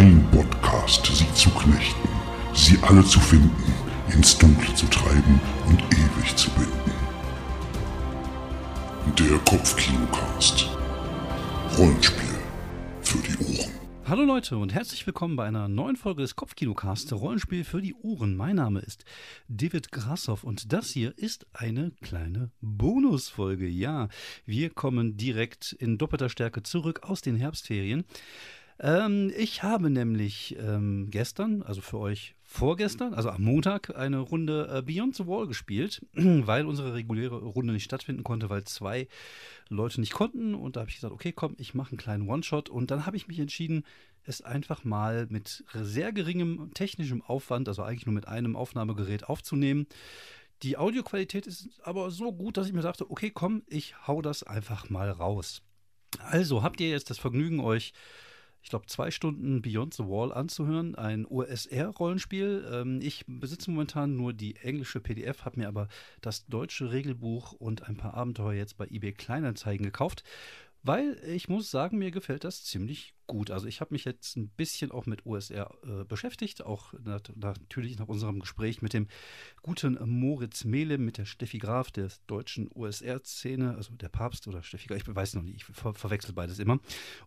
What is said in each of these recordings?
Ein Podcast, sie zu knechten, sie alle zu finden, ins Dunkle zu treiben und ewig zu binden. Der Kopfkinocast. Rollenspiel für die Ohren. Hallo Leute und herzlich willkommen bei einer neuen Folge des Kopfkinocast Rollenspiel für die Ohren. Mein Name ist David Grassoff und das hier ist eine kleine Bonusfolge. Ja, wir kommen direkt in doppelter Stärke zurück aus den Herbstferien. Ähm, ich habe nämlich ähm, gestern, also für euch vorgestern, also am Montag, eine Runde äh, Beyond the Wall gespielt, weil unsere reguläre Runde nicht stattfinden konnte, weil zwei Leute nicht konnten. Und da habe ich gesagt, okay, komm, ich mache einen kleinen One-Shot. Und dann habe ich mich entschieden, es einfach mal mit sehr geringem technischem Aufwand, also eigentlich nur mit einem Aufnahmegerät aufzunehmen. Die Audioqualität ist aber so gut, dass ich mir sagte, okay, komm, ich hau das einfach mal raus. Also habt ihr jetzt das Vergnügen, euch ich glaube, zwei Stunden Beyond the Wall anzuhören. Ein OSR-Rollenspiel. Ähm, ich besitze momentan nur die englische PDF, habe mir aber das deutsche Regelbuch und ein paar Abenteuer jetzt bei eBay Kleinanzeigen gekauft weil ich muss sagen, mir gefällt das ziemlich gut. Also ich habe mich jetzt ein bisschen auch mit OSR äh, beschäftigt, auch nat natürlich nach unserem Gespräch mit dem guten Moritz Mehle, mit der Steffi Graf der deutschen OSR-Szene, also der Papst oder Steffi Graf, ich weiß noch nicht, ich ver verwechsel beides immer.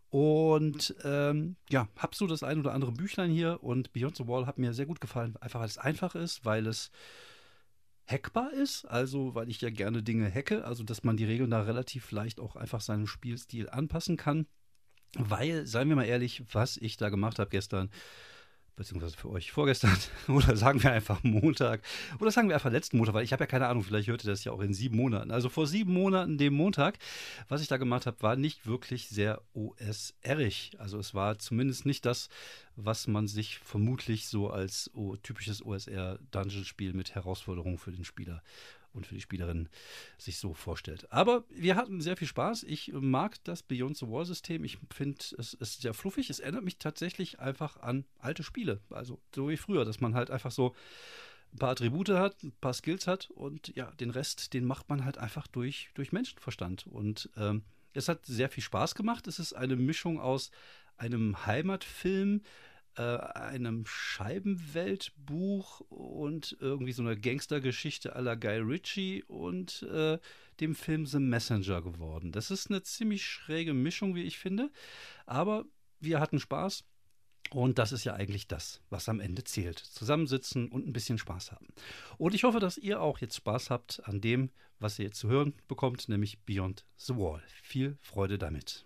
Und ähm, ja, habe so das ein oder andere Büchlein hier und Beyond the Wall hat mir sehr gut gefallen, einfach weil es einfach ist, weil es hackbar ist, also weil ich ja gerne Dinge hacke, also dass man die Regeln da relativ leicht auch einfach seinem Spielstil anpassen kann. Weil, seien wir mal ehrlich, was ich da gemacht habe gestern, beziehungsweise für euch vorgestern oder sagen wir einfach Montag oder sagen wir einfach letzten Montag, weil ich habe ja keine Ahnung, vielleicht hört ihr das ja auch in sieben Monaten. Also vor sieben Monaten, dem Montag, was ich da gemacht habe, war nicht wirklich sehr OSR-ig. Also es war zumindest nicht das, was man sich vermutlich so als typisches OSR-Dungeon-Spiel mit Herausforderungen für den Spieler und für die Spielerin sich so vorstellt. Aber wir hatten sehr viel Spaß. Ich mag das Beyond the Wall-System. Ich finde, es ist sehr fluffig. Es erinnert mich tatsächlich einfach an alte Spiele. Also so wie früher, dass man halt einfach so ein paar Attribute hat, ein paar Skills hat und ja, den Rest, den macht man halt einfach durch, durch Menschenverstand. Und ähm, es hat sehr viel Spaß gemacht. Es ist eine Mischung aus einem Heimatfilm, einem Scheibenweltbuch und irgendwie so einer Gangstergeschichte à la Guy Ritchie und äh, dem Film The Messenger geworden. Das ist eine ziemlich schräge Mischung, wie ich finde. Aber wir hatten Spaß. Und das ist ja eigentlich das, was am Ende zählt. Zusammensitzen und ein bisschen Spaß haben. Und ich hoffe, dass ihr auch jetzt Spaß habt an dem, was ihr jetzt zu hören bekommt, nämlich Beyond the Wall. Viel Freude damit.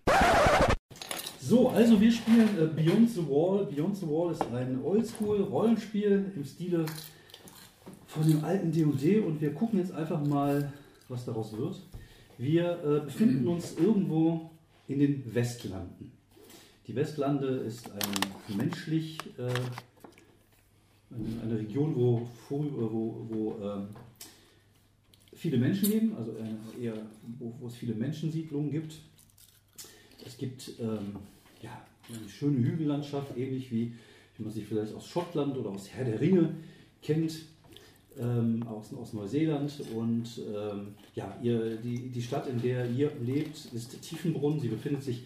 So, also wir spielen äh, Beyond the Wall. Beyond the Wall ist ein Oldschool-Rollenspiel im Stile von dem alten D&D und wir gucken jetzt einfach mal, was daraus wird. Wir äh, befinden uns irgendwo in den Westlanden. Die Westlande ist ein menschlich, äh, eine, eine, Region, wo, wo, wo ähm, viele Menschen leben, also eher, wo, wo es viele Menschensiedlungen gibt. Es gibt ähm, ja, eine schöne Hügellandschaft, ähnlich wie, wie man sich vielleicht aus Schottland oder aus Herr der Ringe kennt, ähm, aus, aus Neuseeland. Und ähm, ja, ihr, die, die Stadt, in der ihr lebt, ist Tiefenbrunn. Sie befindet sich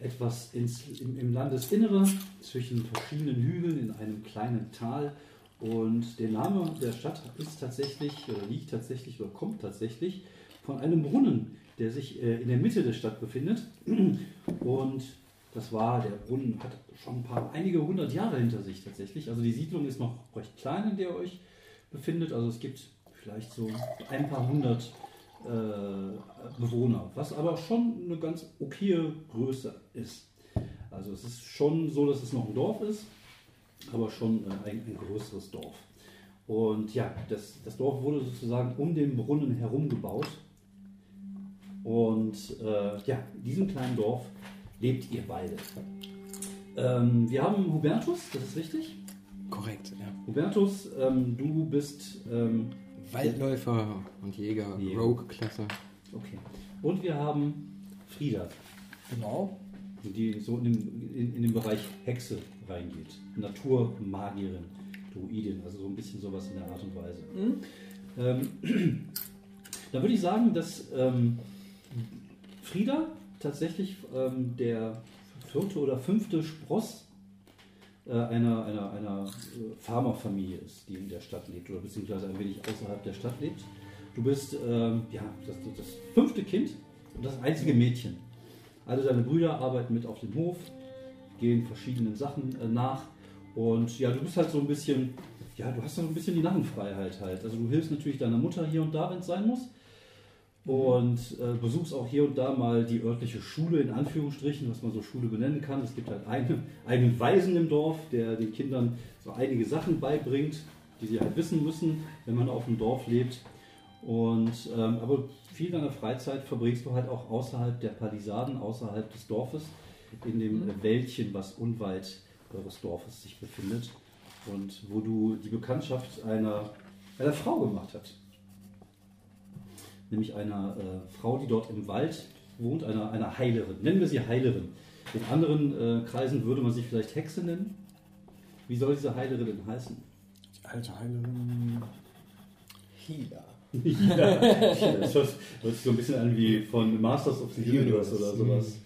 etwas ins, im, im Landesinnere zwischen verschiedenen Hügeln in einem kleinen Tal. Und der Name der Stadt ist tatsächlich, oder liegt tatsächlich, oder kommt tatsächlich von einem Brunnen, der sich äh, in der Mitte der Stadt befindet. Und das war, der Brunnen hat schon ein paar, einige hundert Jahre hinter sich tatsächlich. Also die Siedlung ist noch recht klein, in der ihr euch befindet. Also es gibt vielleicht so ein paar hundert äh, Bewohner, was aber schon eine ganz okaye Größe ist. Also es ist schon so, dass es noch ein Dorf ist, aber schon äh, ein, ein, größeres Dorf. Und ja, das, das Dorf wurde sozusagen um den Brunnen herum gebaut. Und äh, ja, diesem kleinen Dorf lebt ihr beide. Ähm, wir haben Hubertus, das ist richtig? Korrekt, ja. Hubertus, ähm, du bist ähm, Waldläufer und Jäger, Jäger. Rogue-Klasse. Okay. Und wir haben Frieda. Genau. Die so in den, in, in den Bereich Hexe reingeht. Naturmagierin, Druidin, also so ein bisschen sowas in der Art und Weise. Mhm. Ähm, da würde ich sagen, dass ähm, Frieda tatsächlich ähm, der vierte oder fünfte Spross äh, einer, einer, einer äh, Farmerfamilie ist, die in der Stadt lebt oder beziehungsweise ein wenig außerhalb der Stadt lebt. Du bist ähm, ja, das, das fünfte Kind und das einzige Mädchen. Alle deine Brüder arbeiten mit auf dem Hof, gehen verschiedenen Sachen äh, nach und ja, du bist halt so ein bisschen, ja, du hast so ein bisschen die Narrenfreiheit halt. Also du hilfst natürlich deiner Mutter hier und da, wenn es sein muss und äh, besuchst auch hier und da mal die örtliche Schule, in Anführungsstrichen, was man so Schule benennen kann. Es gibt halt eine, einen Waisen im Dorf, der den Kindern so einige Sachen beibringt, die sie halt wissen müssen, wenn man auf dem Dorf lebt. Und, ähm, aber viel deiner Freizeit verbringst du halt auch außerhalb der Palisaden, außerhalb des Dorfes, in dem mhm. Wäldchen, was unweit eures Dorfes sich befindet. Und wo du die Bekanntschaft einer, einer Frau gemacht hast nämlich einer äh, Frau, die dort im Wald wohnt, einer, einer Heilerin. Nennen wir sie Heilerin. In anderen äh, Kreisen würde man sie vielleicht Hexe nennen. Wie soll diese Heilerin denn heißen? Die alte Heilerin Hila. ja, das hört, sich so ein bisschen an wie von Masters of the Universe oder sowas.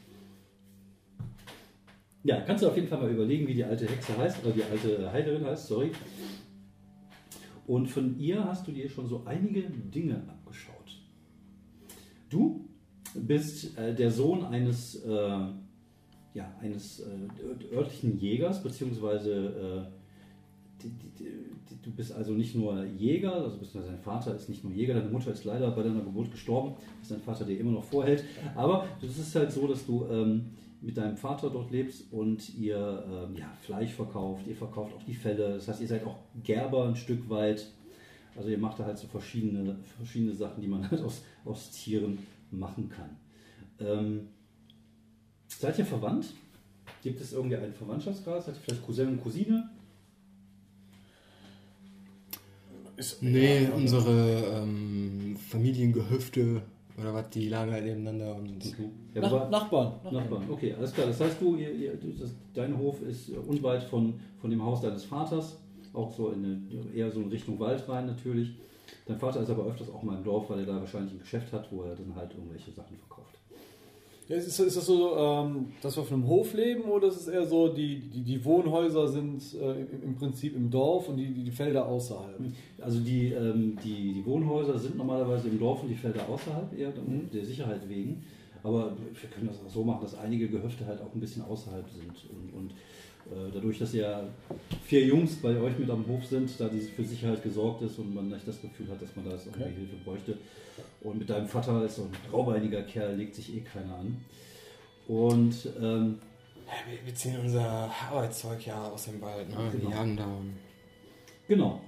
Ja, kannst du auf jeden Fall mal überlegen, wie die alte Hexe heißt, oder die alte Heilerin heißt, sorry. Und von ihr hast du dir schon so einige Dinge abgeschaut. Du bist äh, der Sohn eines, äh, ja, eines äh, örtlichen Jägers, beziehungsweise äh, du bist also nicht nur Jäger, also dein Vater ist nicht nur Jäger, deine Mutter ist leider bei deiner Geburt gestorben, was dein Vater dir immer noch vorhält. Aber es ist halt so, dass du ähm, mit deinem Vater dort lebst und ihr ähm, ja, Fleisch verkauft, ihr verkauft auch die Felle. Das heißt, ihr seid auch Gerber ein Stück weit. Also ihr macht da halt so verschiedene, verschiedene Sachen, die man halt aus, aus Tieren machen kann. Ähm, seid ihr verwandt? Gibt es irgendwie einen Verwandtschaftsgrad? Seid ihr vielleicht Cousin und Cousine? Ist, nee, ja, unsere ähm, Familiengehöfte oder was, die lagen halt nebeneinander. Und okay. ja, Nach, Nachbarn, Nachbarn. Okay, alles klar. Das heißt, du, ihr, ihr, das, dein Hof ist unweit von, von dem Haus deines Vaters auch so in eine, eher so in Richtung Wald rein natürlich. Dein Vater ist aber öfters auch mal im Dorf, weil er da wahrscheinlich ein Geschäft hat, wo er dann halt irgendwelche Sachen verkauft. Ja, ist, ist, das so, ähm, dass wir auf einem Hof leben oder ist es eher so, die, die, die Wohnhäuser sind äh, im Prinzip im Dorf und die, die Felder außerhalb? Also die, ähm, die, die Wohnhäuser sind normalerweise im Dorf und die Felder außerhalb, eher mhm. der Sicherheit wegen. Aber wir können das auch so machen, dass einige Gehöfte halt auch ein bisschen außerhalb sind. Und, und dadurch, dass ja vier Jungs bei euch mit am Hof sind, da die für Sicherheit gesorgt ist und man nicht das Gefühl hat, dass man da jetzt irgendwie okay. Hilfe bräuchte. Und mit deinem Vater ist so ein graubeiniger Kerl, legt sich eh keiner an. Und ähm, wir, wir, ziehen unser Arbeitszeug ja aus dem Wald, ne? Genau. Wir jagen da. Genau.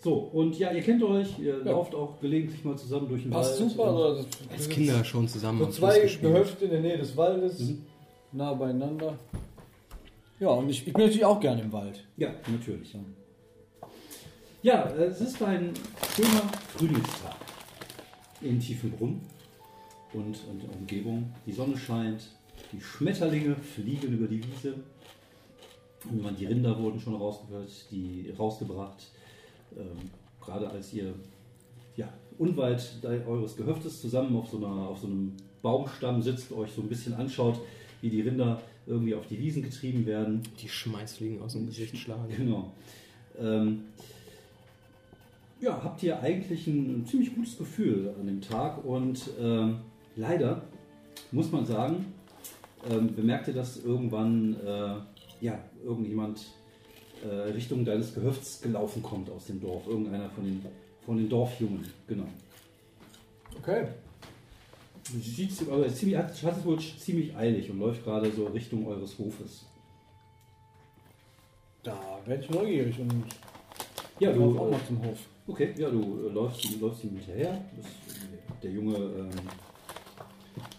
So, und ja, ihr kennt euch, ihr ja. lauft auch gelegentlich mal zusammen durch den Passt Wald. super, also als Kinder schon zusammen. So zwei Gehöfte in der Nähe des Waldes, mhm. nah beieinander. Ja, und ich, ich bin natürlich auch gerne im Wald. Ja, natürlich. Ja, es ist ein schöner Frühlingstag in Tiefenbrunn und, und der Umgebung. Die Sonne scheint, die Schmetterlinge fliegen über die Wiese. Und die Rinder wurden schon rausgehört, die rausgebracht. Ähm, gerade als ihr ja, unweit eures Gehöftes zusammen auf so, einer, auf so einem Baumstamm sitzt, euch so ein bisschen anschaut, wie die Rinder irgendwie auf die Wiesen getrieben werden. Die Schmeißfliegen aus dem Gesicht schlagen. Genau. Ähm, ja, habt ihr eigentlich ein, ein, ziemlich gutes Gefühl an dem Tag und ähm, leider muss man sagen, ähm, bemerkt ihr, dass irgendwann äh, ja, irgendjemand äh, Richtung deines Gehöfts gelaufen kommt aus dem Dorf. Irgendeiner von den, von den Dorfjungen, genau. Okay. Sieht, aber ziemlich, hat, hat es wohl ziemlich eilig und läuft gerade so Richtung eures Hofes. Da werde ich neugierig und ja, du auch mal zum Hof. Okay, ja, du äh, läufst, läufst ihm hinterher. Das ist der junge ähm,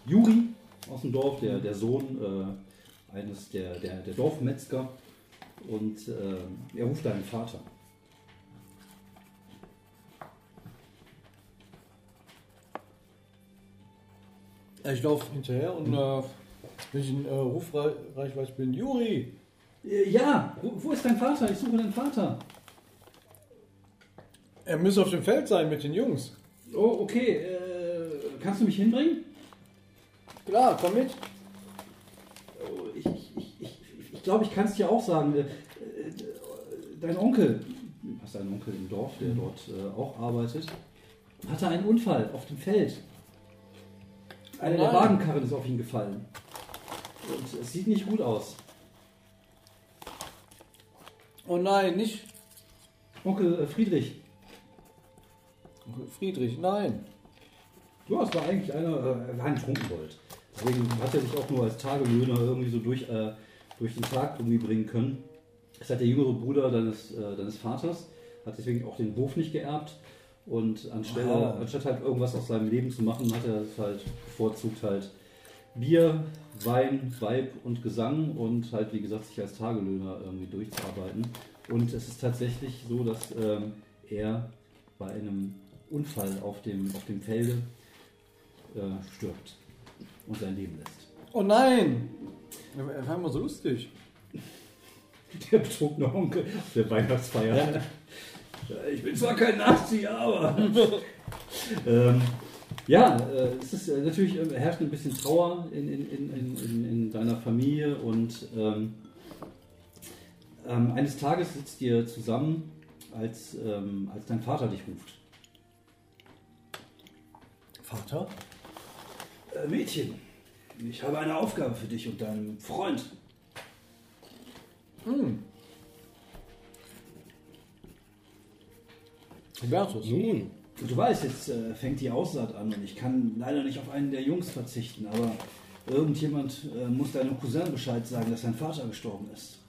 Juri aus dem Dorf, der, der Sohn äh, eines der, der, der Dorfmetzger. Und äh, er ruft deinen Vater. Ich laufe hinterher und äh, wenn ich in äh, Rufreichweite bin, Juri! Äh, ja, wo, wo, ist dein Vater? Ich suche deinen Vater. Er müsste auf dem Feld sein mit den Jungs. Oh, okay. Äh, kannst du mich hinbringen? Klar, komm mit. Oh, ich glaube, ich, ich, ich, ich kann es dir auch sagen. Äh, dein Onkel, du hast einen Onkel im Dorf, der dort äh, auch arbeitet, hatte einen Unfall auf dem Feld. Eine der. Wagenkarren ist auf ihn gefallen. Und es sieht nicht gut aus. Oh nein, nicht Onkel äh, Friedrich, Friedrich, nein. Ja, es war eigentlich einer, äh, er war ein Trunkenbold. Deswegen hat er sich auch nur als Tagelöhner irgendwie so durch, äh, durch den Tag irgendwie bringen können. Das hat der jüngere Bruder deines, äh, deines Vaters, hat deswegen auch den Hof nicht geerbt. Und anstelle, Aha. anstatt halt irgendwas aus seinem Leben zu machen, hat er es halt bevorzugt halt Bier, Wein, Weib und Gesang und halt, wie gesagt, sich als Tagelöhner irgendwie durchzuarbeiten. Und es ist tatsächlich so, dass ähm, er bei einem Unfall auf dem, auf dem Felde äh, stirbt und sein Leben lässt. Oh nein. Er war immer so lustig. Der betrunkene Onkel auf der Weihnachtsfeier. Ja, Ich bin zwar kein Nazi, aber. ähm, ja, äh, es ist äh, natürlich äh, herrscht ein bisschen Trauer in, in, in, in, in, in deiner Familie und ähm, ähm, eines Tages sitzt ihr zusammen, als, ähm, als dein Vater dich ruft. Vater? Äh, Mädchen, ich habe eine Aufgabe für dich und deinen Freund. Hm. Hubertus. Nun, Du weißt, jetzt äh, fängt die Aussaat an und ich kann leider nicht auf einen der Jungs verzichten, aber irgendjemand äh, muss deinem Cousin Bescheid sagen, dass sein Vater gestorben ist.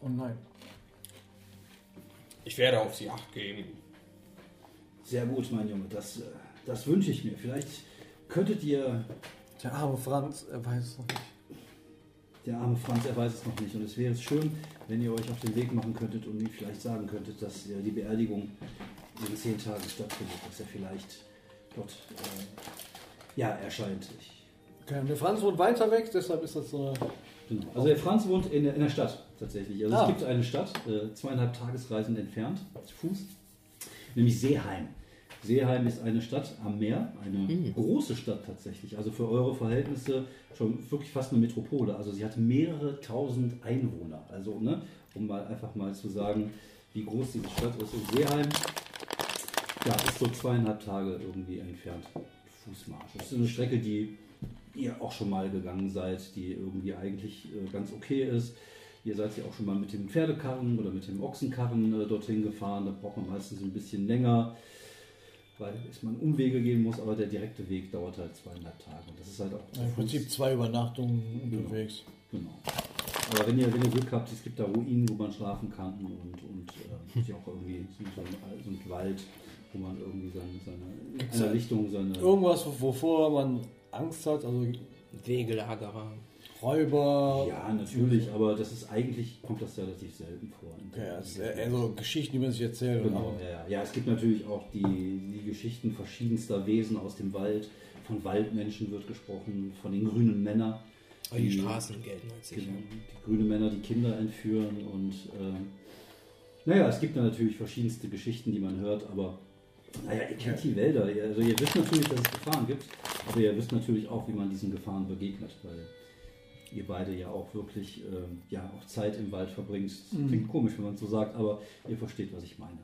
Oh nein. ich werde auf sie acht geben. Sehr gut, mein Junge, das, äh, das wünsche ich mir. Vielleicht könntet ihr, Der arme Franz, er weiß es noch nicht. Der arme Franz, er weiß es noch nicht, und es wäre schön, wenn ihr euch auf den Weg machen könntet und ihm vielleicht sagen könntet, dass die Beerdigung in zehn Tagen stattfindet, dass er vielleicht dort äh, ja, erscheint. Ich Okay, der Franz wohnt weiter weg, deshalb ist das so eine. Genau. Also der Franz wohnt in, der- in der Stadt tatsächlich. Also Ah. es gibt eine Stadt, äh, zweieinhalb Tagesreisen entfernt, zu Fuß, nämlich Seeheim. Seeheim ist eine Stadt am Meer, eine große Stadt tatsächlich. Also für eure Verhältnisse schon wirklich fast eine Metropole. Also sie hat mehrere tausend Einwohner. Also, ne, um mal einfach mal zu sagen, wie groß diese Stadt ist. Und Seeheim, ja, ist so zweieinhalb Tage irgendwie entfernt. Fußmarsch. Das ist eine Strecke, die ihr auch schon mal gegangen seid, die irgendwie eigentlich äh, ganz okay ist. Ihr seid ja auch schon mal mit dem Pferdekarren oder mit dem Ochsenkarren äh, dorthin gefahren. Da braucht man meistens ein bisschen länger, weil es man Umwege gehen muss, aber der direkte Weg dauert halt zweieinhalb Tage. Und das ist halt auch zu Im. Prinzip zwei Übernachtungen unterwegs. Genau. Aber wenn ihr, wenn ihr Glück habt, es gibt da Ruinen, wo man schlafen kann und, und äh, ja auch irgendwie so, ein, so ein Wald, wo man irgendwie seine, seine Gibt's seine Irgendwas, wovor man Angst hat, also Wegelagerer. Räuber. Ja, natürlich, aber das ist eigentlich, kommt das relativ selten vor. Okay, das ist eher eher so Geschichten, die man sich erzählt. Genau, ja, ja. ja, es gibt natürlich auch die, die Geschichten verschiedenster Wesen aus dem Wald. Von Waldmenschen wird gesprochen, von den grünen Männern. Aber die Straßen gelten als sicher. Genau, die grünen Männer, die Kinder entführen und äh, naja, es gibt da natürlich verschiedenste Geschichten, die man hört, aber naja, ihr kennt die Wälder. Ihr, also ihr wisst natürlich, dass es Gefahren gibt, aber ihr wisst natürlich auch, wie man diesen Gefahren begegnet, weil ihr beide ja auch wirklich ähm, ja, auch Zeit im Wald verbringt. Das Klingt komisch, wenn man es so sagt, aber ihr versteht, was ich meine.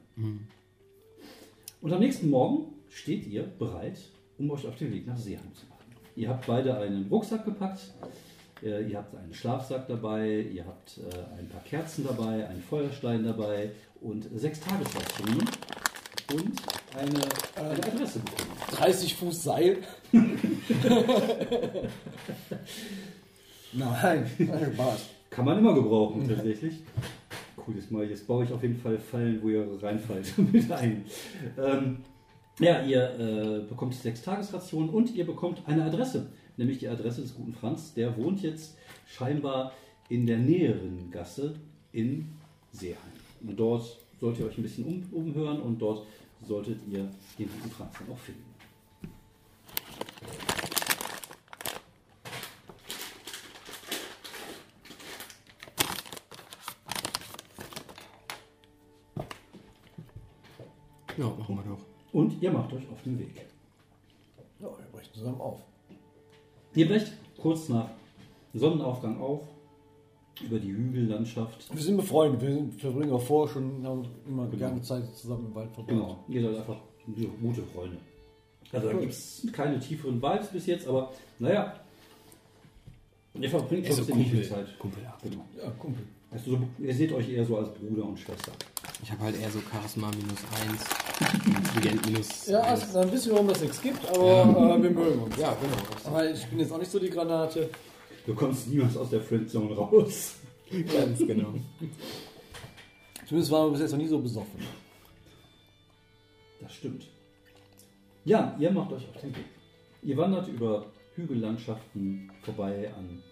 Und am nächsten Morgen steht ihr bereit, um euch auf den Weg nach Seeheim zu machen. Ihr habt beide einen Rucksack gepackt, äh, ihr habt einen Schlafsack dabei, ihr habt äh, ein paar Kerzen dabei, einen Feuerstein dabei und sechs Tagesrationen und eine, eine Adresse bekommen. 30 Fuß Seil. Nein, Spaß. Kann man immer gebrauchen, tatsächlich. Cool, jetzt, mal, jetzt baue ich auf jeden Fall Fallen, wo ihr reinfallt mit ein. Ähm, ja, ihr äh, bekommt sechs Tagesrationen und ihr bekommt eine Adresse, nämlich die Adresse des guten Franz. Der wohnt jetzt scheinbar in der näheren Gasse in Seeheim. Und dort sollt ihr euch ein bisschen um, umhören und dort solltet ihr den guten Franz dann auch finden. Und ihr macht euch auf den Weg. Ja, wir brechen zusammen auf. Ihr brecht kurz nach Sonnenaufgang auf über die Hügellandschaft. Wir sind befreundet, wir sind, verbringen auch vorher schon haben immer gerne Zeit zusammen im Wald verbracht. Genau, ihr seid einfach gute Freunde. Also da gibt es keine tieferen Vibes bis jetzt, aber naja, ihr verbringt Also trotzdem nicht viel Kumpel. Zeit. Kumpel, ja. Genau. Ja, Kumpel. Also so, ihr seht euch eher so als Bruder und Schwester. Ich habe halt eher so Charisma minus 1, Intelligent minus Ja, 1. also ein bisschen, warum das nichts gibt, aber äh, wir mögen uns. Ja, genau. Aber ich bin jetzt auch nicht so die Granate. Du kommst niemals aus der Friendzone raus. Ganz genau. Zumindest waren wir bis jetzt noch nie so besoffen. Das stimmt. Ja, ihr macht euch auf den Weg. Ihr wandert über Hügellandschaften vorbei an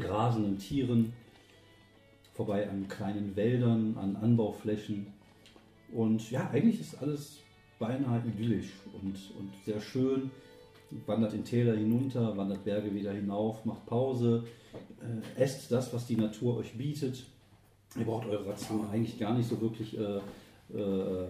grasenden Tieren, vorbei an kleinen Wäldern, an Anbauflächen. Und ja, eigentlich ist alles beinahe idyllisch und, und sehr schön. Wandert in Täler hinunter, wandert Berge wieder hinauf, macht Pause, äh, esst das, was die Natur euch bietet. Ihr braucht eure Ration eigentlich gar nicht so wirklich äh, äh, äh,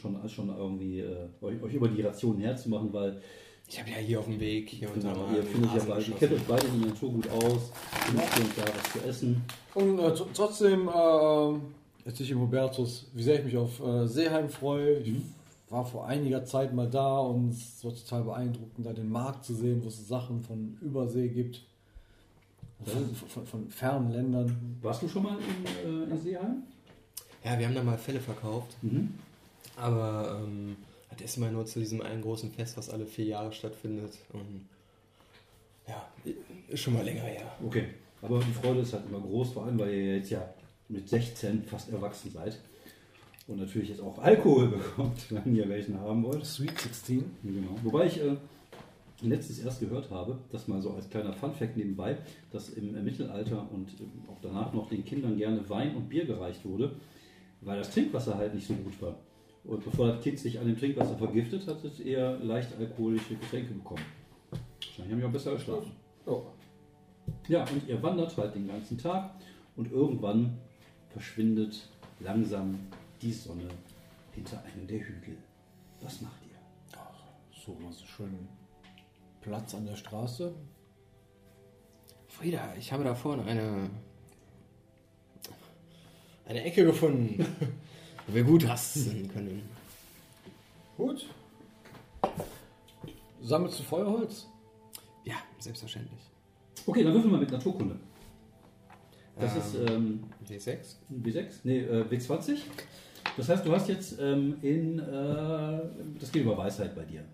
schon, schon irgendwie äh, euch, euch über die Ration herzumachen, weil Ich habe ja hier auf dem Weg, hier und da genau, mal ihr, den findet ja Rasen beide, ihr kennt euch beide in der Natur gut aus, findet hier und da was zu essen. Und äh, tr- trotzdem äh, erzähle ich dem Hubertus, wie sehr ich mich auf äh, Seeheim freue. Ich war vor einiger Zeit mal da und es war total beeindruckend, da den Markt zu sehen, wo es Sachen von Übersee gibt. Von, von, von fernen Ländern. Warst du schon mal in, äh, in Seeheim? Ja, wir haben da mal Fälle verkauft, Mhm. aber ähm, das ist immer nur zu diesem einen großen Fest, was alle vier Jahre stattfindet. Und ja, ist schon mal länger her. Okay, aber die Freude ist halt immer groß, vor allem weil ihr jetzt ja mit 16 fast erwachsen seid und natürlich jetzt auch Alkohol bekommt, wenn ihr welchen haben wollt. Sweet 16. Genau. Wobei ich äh, letztes erst gehört habe, das mal so als kleiner Funfact nebenbei, dass im äh, Mittelalter und äh, auch danach noch den Kindern gerne Wein und Bier gereicht wurde, weil das Trinkwasser halt nicht so gut war. Und bevor das Kind sich an dem Trinkwasser vergiftet, hat es eher leicht alkoholische Getränke bekommen. Wahrscheinlich haben die auch besser geschlafen. Oh. Ja, und ihr wandert halt den ganzen Tag und irgendwann verschwindet langsam die Sonne hinter einem der Hügel. Was macht ihr? So, mal so schön Platz an der Straße. Frieda, ich habe da vorne eine, eine Ecke gefunden, wo wir gut rasten können. Gut. Sammelst du Feuerholz? Ja, selbstverständlich. Okay, dann würfeln wir mit Naturkunde. Das Ähm. ist ähm, W6? W6? Nee, äh, W20. Das heißt, du hast jetzt ähm, in. Äh, das geht über Weisheit bei dir.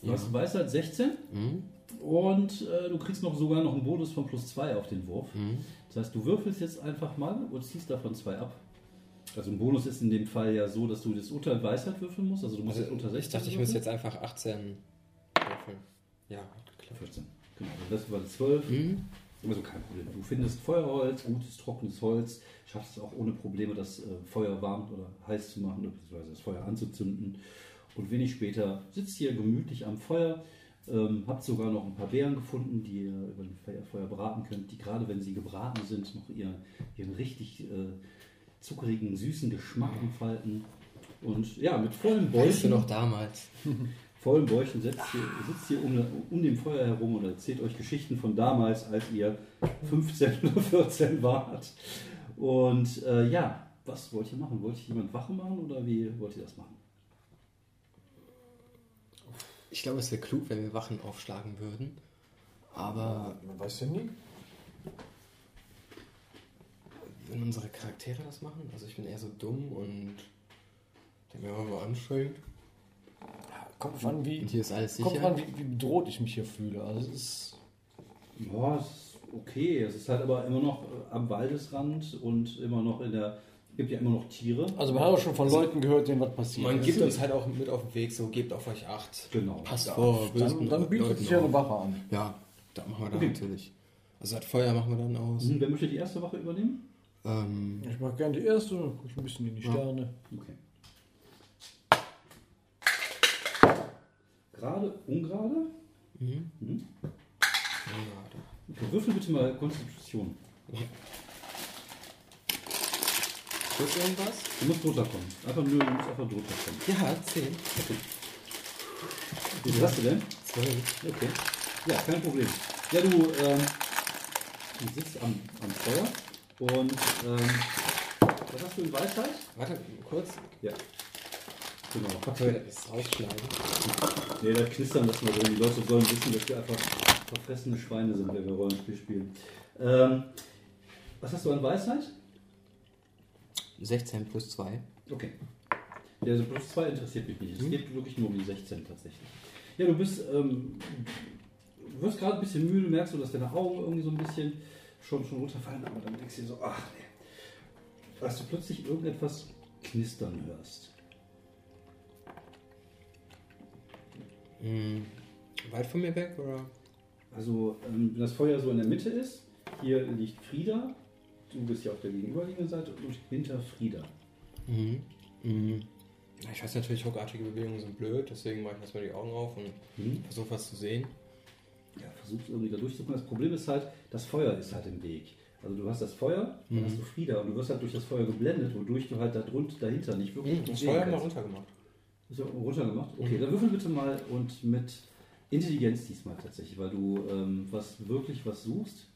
Du Ja. hast Weisheit 16 Mhm. und äh, du kriegst noch sogar noch einen Bonus von plus 2 auf den Wurf. Mhm. Das heißt, du würfelst jetzt einfach mal und ziehst davon zwei ab. Also ein Bonus ist in dem Fall ja so, dass du das unter Weisheit würfeln musst. Also du musst Also, jetzt unter 16 ich dachte, ich würfeln. müsste jetzt einfach 18 würfeln. Ja, hat geklappt. 14. Genau, das war 12. Mhm. Also kein Problem. Du findest Feuerholz, gutes, trockenes Holz, schaffst es auch ohne Probleme, das äh, Feuer warm oder heiß zu machen, beziehungsweise das Feuer anzuzünden. Und wenig später sitzt ihr gemütlich am Feuer, ähm, habt sogar noch ein paar Beeren gefunden, die ihr über dem Feuer, braten könnt, die gerade wenn sie gebraten sind, noch ihr, ihren richtig äh, zuckrigen, süßen Geschmack entfalten. Und ja, mit vollen Weißt du noch damals? vollen Bäuchen sitzt ihr, sitzt ihr um, um dem Feuer herum und erzählt euch Geschichten von damals, als ihr 15 oder 14 wart. Und äh, ja, was wollt ihr machen? Wollt ihr jemand Wache machen oder wie wollt ihr das machen? Ich glaube, es wäre klug, wenn wir Wachen aufschlagen würden. Aber Man weiß ja nie. wenn unsere Charaktere das machen, also ich bin eher so dumm und denke mir immer anstrengend. Kommt drauf an, wie, hier ist alles kommt drauf an, wie, wie bedroht ich mich hier fühle. Also es ist. Ja, es ist okay. Es ist halt aber immer noch äh, am Waldesrand und immer noch in der. Es gibt ja immer noch Tiere. Also man hat auch schon von Leuten gehört, denen was passiert Man gibt uns halt auch mit auf den Weg, so gebt auf euch acht. Genau. Passt vor, Dann, dann bietet sich ja eine. Wache an. Ja, da machen wir dann Okay. natürlich. Also das Feuer machen wir dann aus. Hm, wer möchte die erste Wache übernehmen? Ähm, Ich mag gerne die erste, dann gucke ich ein bisschen in die Ja. Sterne. Okay. Gerade, ungerade? mhm. Hm? Ja, Okay, würfel bitte mal Konstitution. Tut irgendwas? Du musst drunter kommen. Einfach nur, du musst einfach drunter kommen. Ja, 10. Wie viel hast du denn? 12. Okay. Ja, kein Problem. Ja, du, ähm, Du sitzt am, am Feuer und ähm, was hast du in Weisheit? Warte, kurz. Ja. Genau. Können wir das rausschneiden? Nee, da knistern das mal drin. Die Leute sollen wissen, dass wir einfach verfressene Schweine sind, wenn wir Rollenspiel spielen. Ähm, was hast du an Weisheit? 16 plus 2. Okay. Der also plus 2 interessiert mich nicht. Es geht wirklich nur um die 16 tatsächlich. Ja, du bist, ähm, du wirst gerade ein bisschen müde, merkst du, dass deine Augen irgendwie so ein bisschen schon, schon runterfallen, aber dann denkst du dir so, ach nee. Als du plötzlich irgendetwas knistern hörst. Hm. Weit von mir weg, oder? Also, ähm, wenn das Feuer so in der Mitte ist, hier liegt Frieda, du bist ja auf der gegenüberliegenden Seite und hinter Frieda. Mhm. Mhm. Ich weiß natürlich, ruckartige Bewegungen sind blöd, deswegen mache ich erstmal die Augen auf und Mhm. versuche was zu sehen. Ja, versuchst irgendwie da durchzukommen. Das Problem ist halt, das Feuer ist halt im Weg. Also du hast das Feuer, dann Mhm. hast du Frieda und du wirst halt durch das Feuer geblendet, wodurch du halt da drunter, dahinter nicht wirklich Mhm, das Feuer mal kannst. runtergemacht. Ist ja runtergemacht? Okay, dann würfel bitte mal und mit Intelligenz diesmal tatsächlich, weil du ähm, was wirklich was suchst.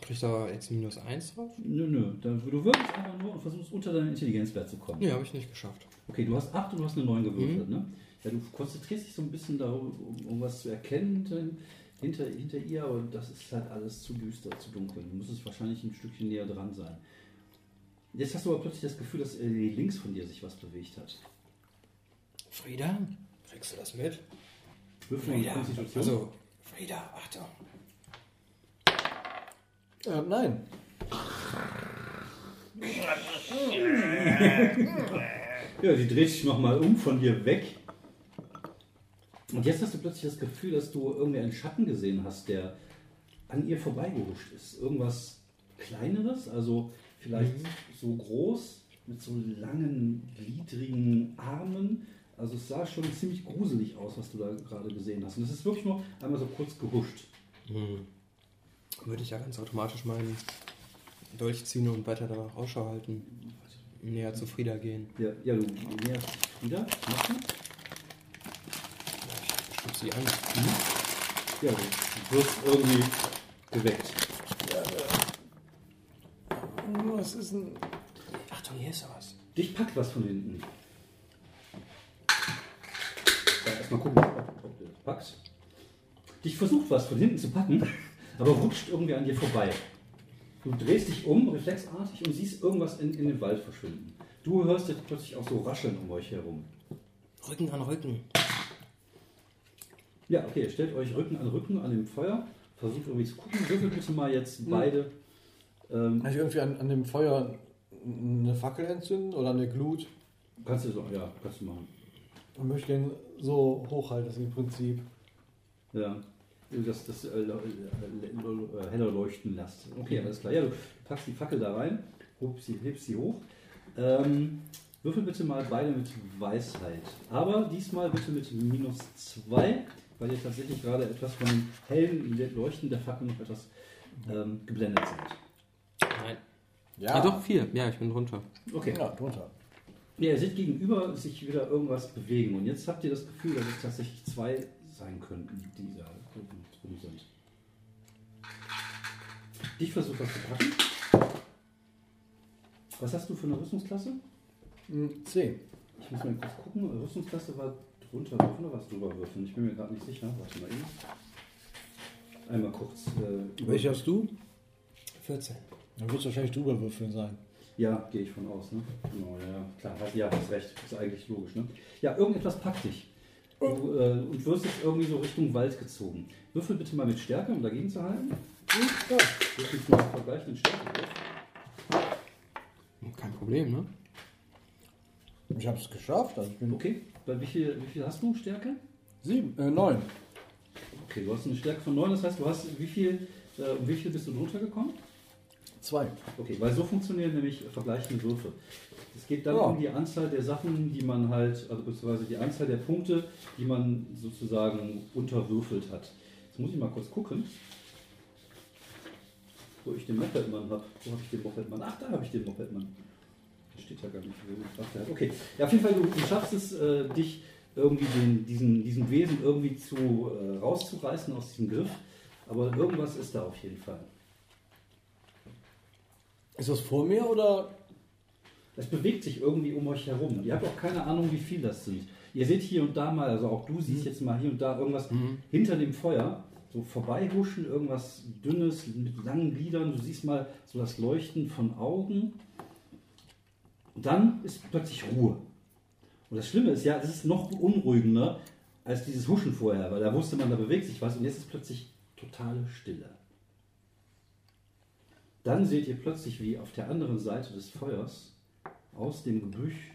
Krieg da jetzt minus 1 drauf? Nö, nö. Dann, du würfelst einfach nur und versuchst unter deinen Intelligenzwert zu kommen. Nee, habe ich nicht geschafft. Okay, du hast 8 und du hast eine 9 gewürfelt, Mhm. ne? Ja, du konzentrierst dich so ein bisschen darauf, um, was zu erkennen hinter, hinter, hinter ihr, aber das ist halt alles zu düster, zu dunkel. Du müsstest wahrscheinlich ein Stückchen näher dran sein. Jetzt hast du aber plötzlich das Gefühl, dass äh, links von dir sich was bewegt hat. Frieda? Kriegst du das mit? Würfel Konstitution. Also, Frieda, Achtung. Äh, nein. Ja, die dreht sich nochmal um von dir weg. Und jetzt hast du plötzlich das Gefühl, dass du irgendwie einen Schatten gesehen hast, der an ihr vorbeigehuscht ist. Irgendwas Kleineres, also vielleicht so groß, mit so langen, gliedrigen Armen. Also es sah schon ziemlich gruselig aus, was du da gerade gesehen hast. Und es ist wirklich nur einmal so kurz gehuscht. Hm. Würde ich ja ganz automatisch meinen Dolch ziehen und weiter da Ausschau halten. Näher zu Frieda gehen. Ja, ja du näherst dich wieder. Machst du? Ich stütze sie an. Ja, du wirst irgendwie geweckt. Was ist denn. Achtung, hier ist was. Dich packt was von hinten. Ja, erstmal gucken, ob, ob du das packst. Dich versucht was von hinten zu packen, aber rutscht irgendwie an dir vorbei. Du drehst dich um, reflexartig, und siehst irgendwas in, in den Wald verschwinden. Du hörst jetzt plötzlich auch so Rascheln um euch herum. Rücken an Rücken. Ja, okay, stellt euch Rücken an Rücken an dem Feuer. Versucht irgendwie zu gucken. Würfelt bitte mal jetzt beide. Ähm, Kann ich irgendwie an, an dem Feuer eine Fackel entzünden oder eine Glut? kannst du so, ja, kannst du machen. Und möchte den so hochhalten, das im Prinzip. Ja, das, das äh, le- äh, heller leuchten lässt. Okay, alles klar. Ja, du packst die Fackel da rein, hebst sie, hebst sie hoch. Ähm, würfel bitte mal beide mit Weisheit. Aber diesmal bitte mit minus 2, weil ihr tatsächlich gerade etwas von dem hellen Leuchten der Fackel noch etwas ähm, geblendet seid. Nein. Ja, Ah, doch, vier. Ja, ich bin runter. Okay. Ja, drunter. Ja, ihr seht gegenüber sich wieder irgendwas bewegen. Und jetzt habt ihr das Gefühl, dass es tatsächlich zwei sein könnten, die da drum sind. Ich versuche das zu packen. Was hast du für eine Rüstungsklasse? Hm, C. Ich muss mal kurz gucken. Rüstungsklasse war drunter würfeln oder was drüber würfeln? Ich bin mir gerade nicht sicher. Warte mal eben. Einmal kurz. Äh, Welche hast du? 14. Dann wird es wahrscheinlich drüber würfeln sein. Ja, gehe ich von aus. Ne? Genau, ja. Klar, hast, ja, hast recht. Ist eigentlich logisch. Ne? Ja, irgendetwas packt dich. Du, äh, und wirst jetzt irgendwie so Richtung Wald gezogen. Würfel bitte mal mit Stärke, um dagegen zu halten. Ja. Würfel mal vergleichen den Stärke. Kein Problem, ne? Ich habe es geschafft. Also ich bin Okay, bei wie viel, wie viel hast du Stärke? sieben, äh, neun. Okay, du hast eine Stärke von 9, das heißt, du hast wie viel, äh, um wie viel bist du drunter gekommen? Zwei. Okay, weil so funktionieren nämlich vergleichende Würfe. Es geht dann Ja. um die Anzahl der Sachen, die man halt, also beziehungsweise die Anzahl der Punkte, die man sozusagen unterwürfelt hat. Jetzt muss ich mal kurz gucken, wo ich den Mopedmann habe. Wo habe ich den Mopedmann? Ach, da habe ich den Mopedmann. Der steht ja gar nicht. wo ich dachte, Okay, ja, auf jeden Fall, du, du schaffst es, äh, dich irgendwie den, diesen, diesen Wesen irgendwie zu, äh, rauszureißen aus diesem Griff. Aber irgendwas ist da auf jeden Fall. Ist das vor mir oder? Es bewegt sich irgendwie um euch herum. Ihr habt auch keine Ahnung, wie viel das sind. Ihr seht hier und da mal, also auch du siehst jetzt mal hier und da irgendwas hinter dem Feuer, so vorbeihuschen, irgendwas Dünnes mit langen Gliedern. Du siehst mal so das Leuchten von Augen. Und dann ist plötzlich Ruhe. Und das Schlimme ist ja, es ist noch beunruhigender als dieses Huschen vorher, weil da wusste man, da bewegt sich was und jetzt ist plötzlich totale Stille. Dann seht ihr plötzlich, wie auf der anderen Seite des Feuers aus dem Gebüsch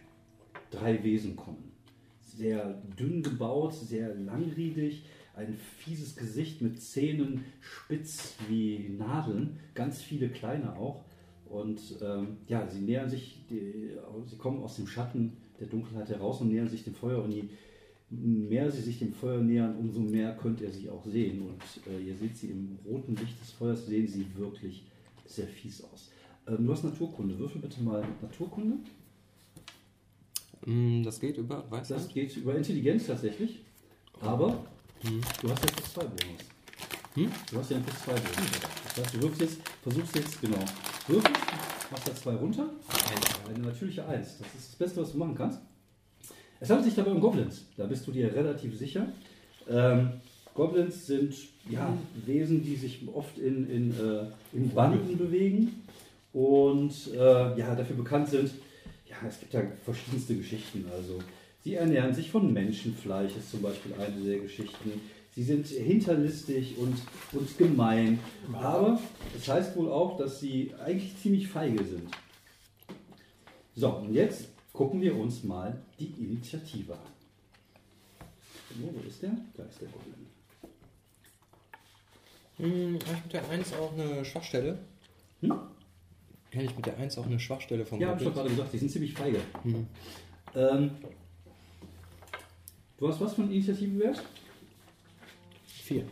drei Wesen kommen. Sehr dünn gebaut, sehr langriedig, ein fieses Gesicht mit Zähnen spitz wie Nadeln, ganz viele kleine auch. Und ähm, ja, sie nähern sich, die, sie kommen aus dem Schatten der Dunkelheit heraus und nähern sich dem Feuer. Und je mehr sie sich dem Feuer nähern, umso mehr könnt ihr sie auch sehen. Und äh, ihr seht sie im roten Licht des Feuers, sehen sie wirklich sehr fies aus. Ähm, du hast Naturkunde. Würfel bitte mal Naturkunde. Mm, Das geht über, du? Das geht über Intelligenz tatsächlich. Aber du hast jetzt plus 2 Bonus. Hm? Du hast ja einen plus 2 Bonus. Das heißt, du wirfst jetzt, versuchst jetzt, genau, würfelst, machst da 2 runter. Eine natürliche 1. Das ist das Beste, was du machen kannst. Es handelt sich dabei um Goblins. Da bist du dir relativ sicher. Ähm, Goblins sind ja, Wesen, die sich oft in, in, äh, in Banden bewegen und äh, ja, dafür bekannt sind. Ja, es gibt ja verschiedenste Geschichten. Also, sie ernähren sich von Menschenfleisch, ist zum Beispiel eine der Geschichten. Sie sind hinterlistig und, und gemein. Aber es heißt wohl auch, dass sie eigentlich ziemlich feige sind. So, und jetzt gucken wir uns mal die Initiative an. Wo ist der? Da ist der Goblin. Hm, habe ich mit der 1 auch eine Schwachstelle? Hm? Kenne ich mit der 1 auch eine Schwachstelle vom Ja, hab ich doch gerade gesagt, die sind ziemlich feige. Mhm. Ähm, du hast was von Initiativewert? Vier.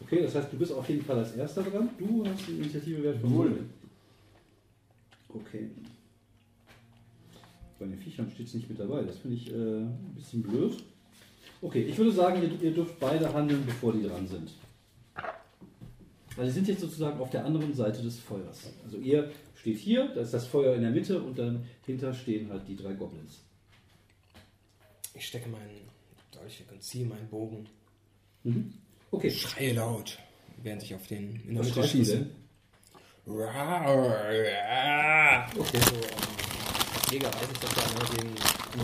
Okay, das heißt, du bist auf jeden Fall als Erster dran. Du hast einen Initiativewert von Null. null. Okay. Bei den Viechern steht es nicht mit dabei. Das finde ich äh, ein bisschen blöd. Okay, ich würde sagen, ihr, ihr dürft beide handeln, bevor die dran sind. Also sie sind jetzt sozusagen auf der anderen Seite des Feuers. Also ihr steht hier, da ist das Feuer in der Mitte und dann hinter stehen halt die drei Goblins. Ich stecke meinen Dolch weg und ziehe meinen Bogen. Mhm. Okay. Schreie laut, während ich auf den in der Mitte schieße. Okay, so, ähm, Jäger weiß ich, dass er ne, den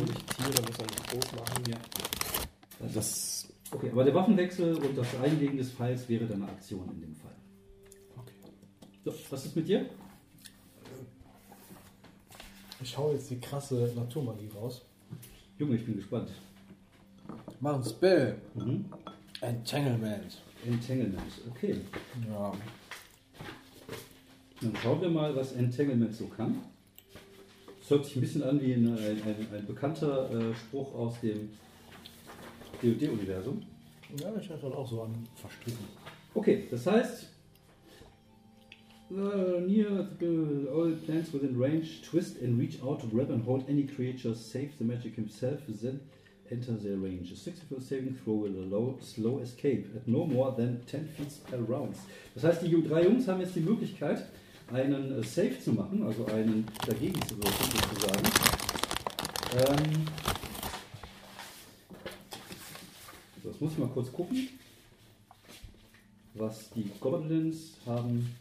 durch Tiere muss er nicht groß machen. Ja. Das. Okay, aber der Waffenwechsel und das Einlegen des Pfeils wäre dann eine Aktion in dem Fall. So, was ist mit dir? Ich hau jetzt die krasse Naturmagie raus. Junge, ich bin gespannt. Mach ein Spell. Mhm. Entanglement. Entanglement, okay. Ja. Dann schauen wir mal, was Entanglement so kann. Das hört sich ein bisschen an wie ein, ein, ein, ein bekannter äh, Spruch aus dem DoD-Universum. Ja, ich hatte halt auch so an verstricken. Okay, das heißt, near the, all plants within range, twist and reach out to grab and hold any creature, save the magic himself, then enter their range. A successful saving throw will allow slow escape at no more than 10 feet per round. Das heißt, die drei Jungs haben jetzt die Möglichkeit, einen äh, Save zu machen, also einen dagegen zu wirken, sozusagen. Ähm, das muss ich mal kurz gucken was die Goblins haben.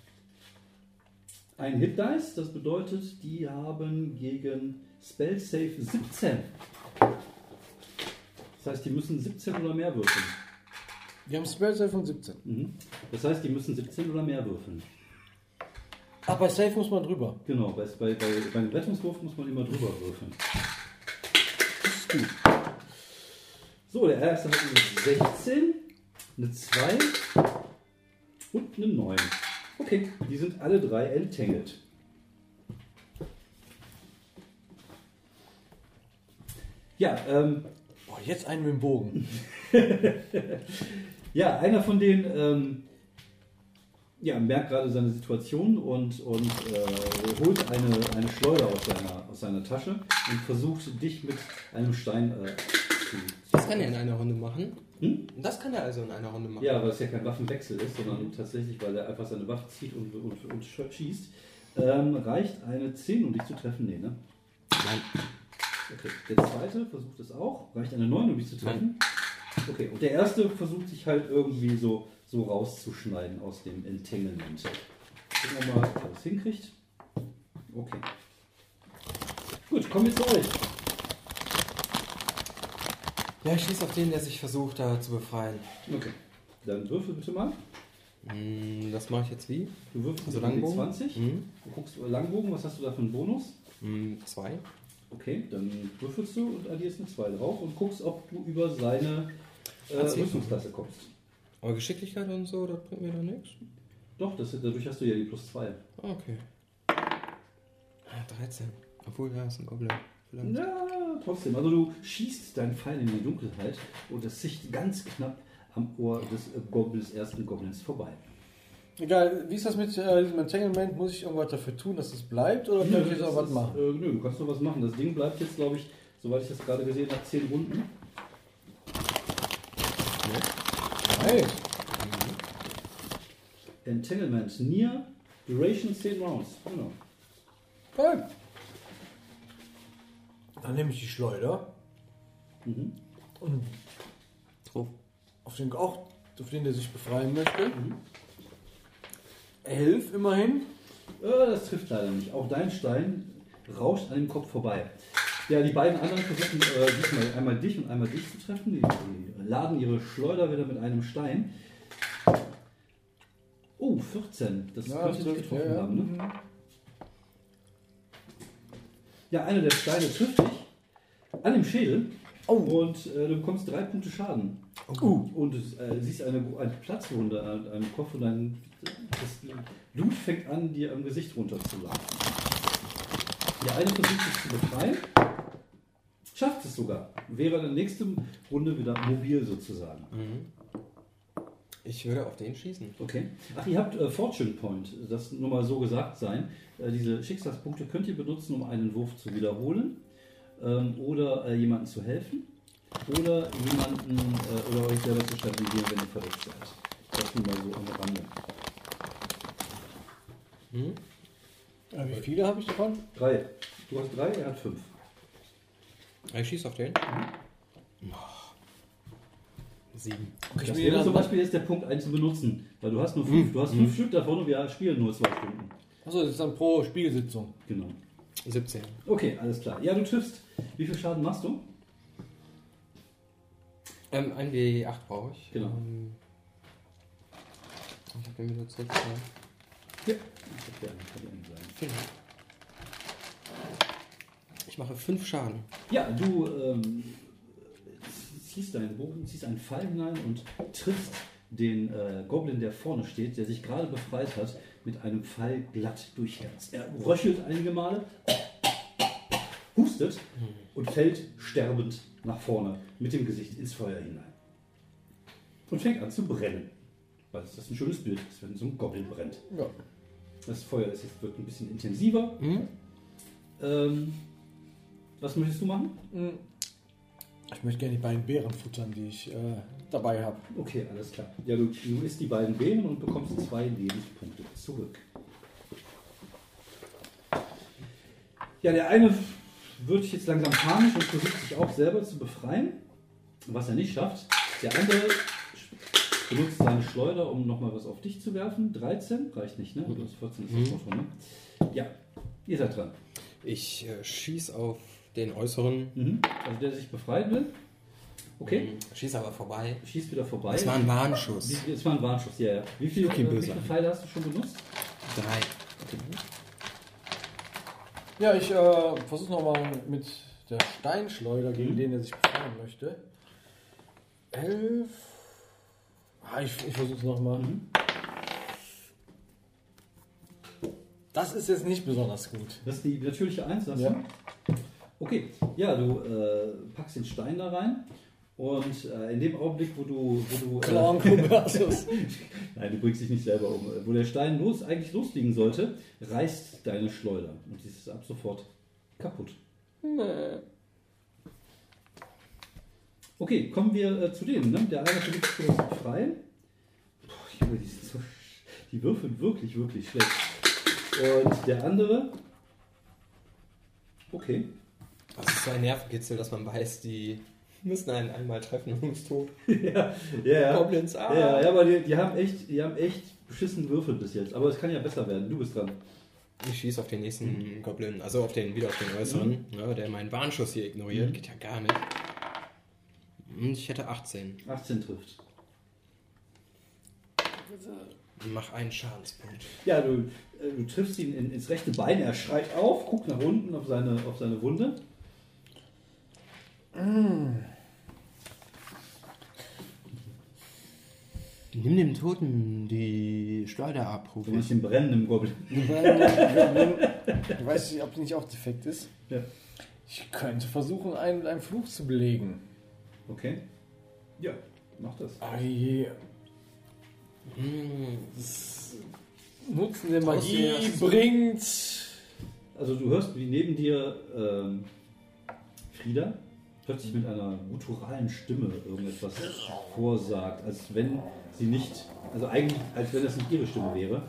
Ein Hit Dice, das bedeutet, die haben gegen Spell Save 17. Das heißt, die müssen 17 oder mehr würfeln. Wir haben Spell Save von 17. Mhm. Das heißt, die müssen 17 oder mehr würfeln. Ach, bei Save muss man drüber. Genau, bei, bei, bei, beim Rettungswurf muss man immer drüber würfeln. Das ist gut. So, der erste hat eine 16, eine 2 und eine 9. Okay, die sind alle drei entangled. Ja, ähm, Boah, jetzt einen mit dem Bogen. Ja, einer von denen ähm, ja, merkt gerade seine Situation und, und äh, holt eine, eine Schleuder aus seiner, aus seiner Tasche und versucht dich mit einem Stein äh, zu. Das kann er in einer Runde machen. Hm? Das kann er also in einer Runde machen. Ja, weil es ja kein Waffenwechsel ist, sondern tatsächlich, weil er einfach seine Waffe zieht und, und, und schießt. Ähm, reicht eine 10, um dich zu treffen? Nee, ne? Nein. Okay. Der zweite versucht es auch. Reicht eine 9, um dich zu treffen? Okay. Und der erste versucht sich halt irgendwie so, so rauszuschneiden aus dem Entanglement. Gucken wir mal, ob er das hinkriegt. Okay. Gut, kommen wir zu euch. Ja, ich schieße auf den, der sich versucht, da zu befreien. Okay. Dann würfel bitte mal. Hm, Das mache ich jetzt wie? Du würfelst Also mit Langbogen? 20. Hm. Du guckst äh, Langbogen, was hast du da für einen Bonus? Hm, Zwei. Okay, dann würfelst du und addierst eine 2 drauf und guckst, ob du über seine äh. Rüstungsklasse kommst. Aber Geschicklichkeit und so, das bringt mir doch nichts. Doch, das, dadurch hast du ja die plus 2. Ah, Okay. Ah, 13. Obwohl, ja, ist ein Goblin. Vielleicht. Ja, trotzdem. Also du schießt deinen Pfeil in die Dunkelheit und es sicht ganz knapp am Ohr des äh, Goblins, ersten Goblins vorbei. Egal, wie ist das mit äh, diesem Entanglement? Muss ich irgendwas dafür tun, dass es bleibt oder kann ich jetzt auch was machen? Äh, nö, du kannst noch was machen. Das Ding bleibt jetzt, glaube ich, soweit ich das gerade gesehen habe, 10 Runden. Hey, Entanglement, Near, Duration 10 Rounds. Genau. geil. Dann nehme ich die Schleuder Mhm. und Drauf. auf den, auch auf den, der sich befreien möchte. Mhm. Elf immerhin. Äh, das trifft leider nicht. Auch dein Stein rauscht an dem Kopf vorbei. Ja, die beiden anderen versuchen äh, diesmal einmal dich und einmal dich zu treffen. Die, die laden ihre Schleuder wieder mit einem Stein. Oh, 14. Das Ja, könnte dich getroffen ja, ja. haben, ne? Ja, einer der Steine trifft dich an dem Schädel und äh, du bekommst drei Punkte Schaden. Uh. Und du äh, siehst eine, eine Platzwunde an deinem Kopf und dein das Blut fängt an, dir am Gesicht runterzulaufen. Der eine versucht sich zu befreien, schafft es sogar. Wäre in der nächsten Runde wieder mobil sozusagen. Mhm. Ich würde auf den schießen. Okay. Ach, ihr habt äh, Fortune Point, das nur mal so gesagt sein. Äh, diese Schicksalspunkte könnt ihr benutzen, um einen Wurf zu wiederholen ähm, oder äh, jemandem zu helfen oder jemanden äh, oder euch selber zu stabilisieren, wenn ihr verletzt seid. Das nur mal so am Rande. Hm? Ja, wie viele habe ich davon? Drei. Du hast drei, er hat fünf. Ich schieße auf den. Oh. Sieben. Ich Das wäre zum Beispiel jetzt der Punkt, einen zu benutzen. Weil du hast nur fünf. Du hast fünf Stück davon und wir spielen nur zwei Stunden. Achso, das ist dann pro Spielsitzung. Genau. 17. Okay, alles klar. Ja, du triffst. Wie viel Schaden machst du? Ähm, ein W8 brauche ich. Genau. Ähm, ich habe den wieder zurück. Ja. Ja sein. Genau. Ich mache 5 Schaden. Ja, du ähm, ziehst deinen Bogen, ziehst einen Pfeil hinein und triffst den äh, Goblin, der vorne steht, der sich gerade befreit hat, mit einem Pfeil glatt durch Herz. Er röchelt einige Male, hustet und fällt sterbend nach vorne mit dem Gesicht ins Feuer hinein. Und fängt an zu brennen. Weil das ist ein schönes Bild, ist, wenn so ein Goblin brennt. Ja. Das Feuer ist jetzt, wird ein bisschen intensiver. Mhm. Ähm, was möchtest du machen? Ich möchte gerne die beiden Beeren futtern, die ich äh, dabei habe. Okay, alles klar. Ja, du, du isst die beiden Beeren und bekommst zwei Lebenspunkte zurück. Ja, der eine wird jetzt langsam panisch und versucht sich auch selber zu befreien, was er nicht schafft. Der andere benutzt seine Schleuder, um nochmal was auf dich zu werfen. 13, reicht nicht, ne? Du hast 14 ist das schon, ne? Ja, ihr seid dran. Ich äh, schieße auf den äußeren. Mhm. Also der sich befreien will. Okay, Mhm. Schieße aber vorbei. schießt wieder vorbei. Das war ein Warnschuss. Wie, das war ein Warnschuss, ja, ja. Wie viele, Okay, äh, wie viele Pfeile hast du schon benutzt? Drei. Ja, ich äh, versuche nochmal mit der Steinschleuder, gegen Mhm. den er sich befreien möchte. Elf. Ah, ich ich versuche es nochmal. Mhm. Das ist jetzt nicht besonders gut. Das ist die natürliche Eins, das Ja. du? Okay, ja, du äh, packst den Stein da rein und äh, in dem Augenblick, wo du. Wo du Clown äh, Versus. nein, du bringst dich nicht selber um. Wo der Stein los, eigentlich losfliegen sollte, reißt deine Schleuder und sie ist ab sofort kaputt. Okay, kommen wir äh, zu denen. Ne? Der eine sich zu befreien. Boah, Junge, die, sind so, die würfeln wirklich, wirklich schlecht. Und der andere. Okay. Das ist so ein Nervenkitzel, dass man weiß, die müssen einen einmal treffen und ist tot. ja, ja. Goblins, ah. Ja, ja, aber die, die haben echt, die haben echt beschissen Würfel bis jetzt. Aber es kann ja besser werden. Du bist dran. Ich schieße auf den nächsten Goblin, also auf den, wieder auf den äußeren, ja, der meinen Warnschuss hier ignoriert. Mhm. Geht ja gar nicht. Und ich hätte 18. 18 trifft. Mach einen Schadenspunkt. Ja, du, äh, du triffst ihn in, ins rechte Bein, er schreit auf, guckt nach unten auf seine, auf seine Wunde. Nimm dem Toten die Schleuder ab, Du Rufi. meinst den brennenden Goblin. Ich weiß nicht, ob die nicht auch defekt ist. Ja. Ich könnte versuchen, einen mit einem Fluch zu belegen. Okay. Ja, mach das. Ei, Hm, das Nutzen der du Magie bringt. Also du hörst, wie neben dir ähm, Frieda plötzlich mit einer gutturalen Stimme irgendetwas vorsagt, als wenn sie nicht, also eigentlich, als wenn das nicht ihre Stimme wäre.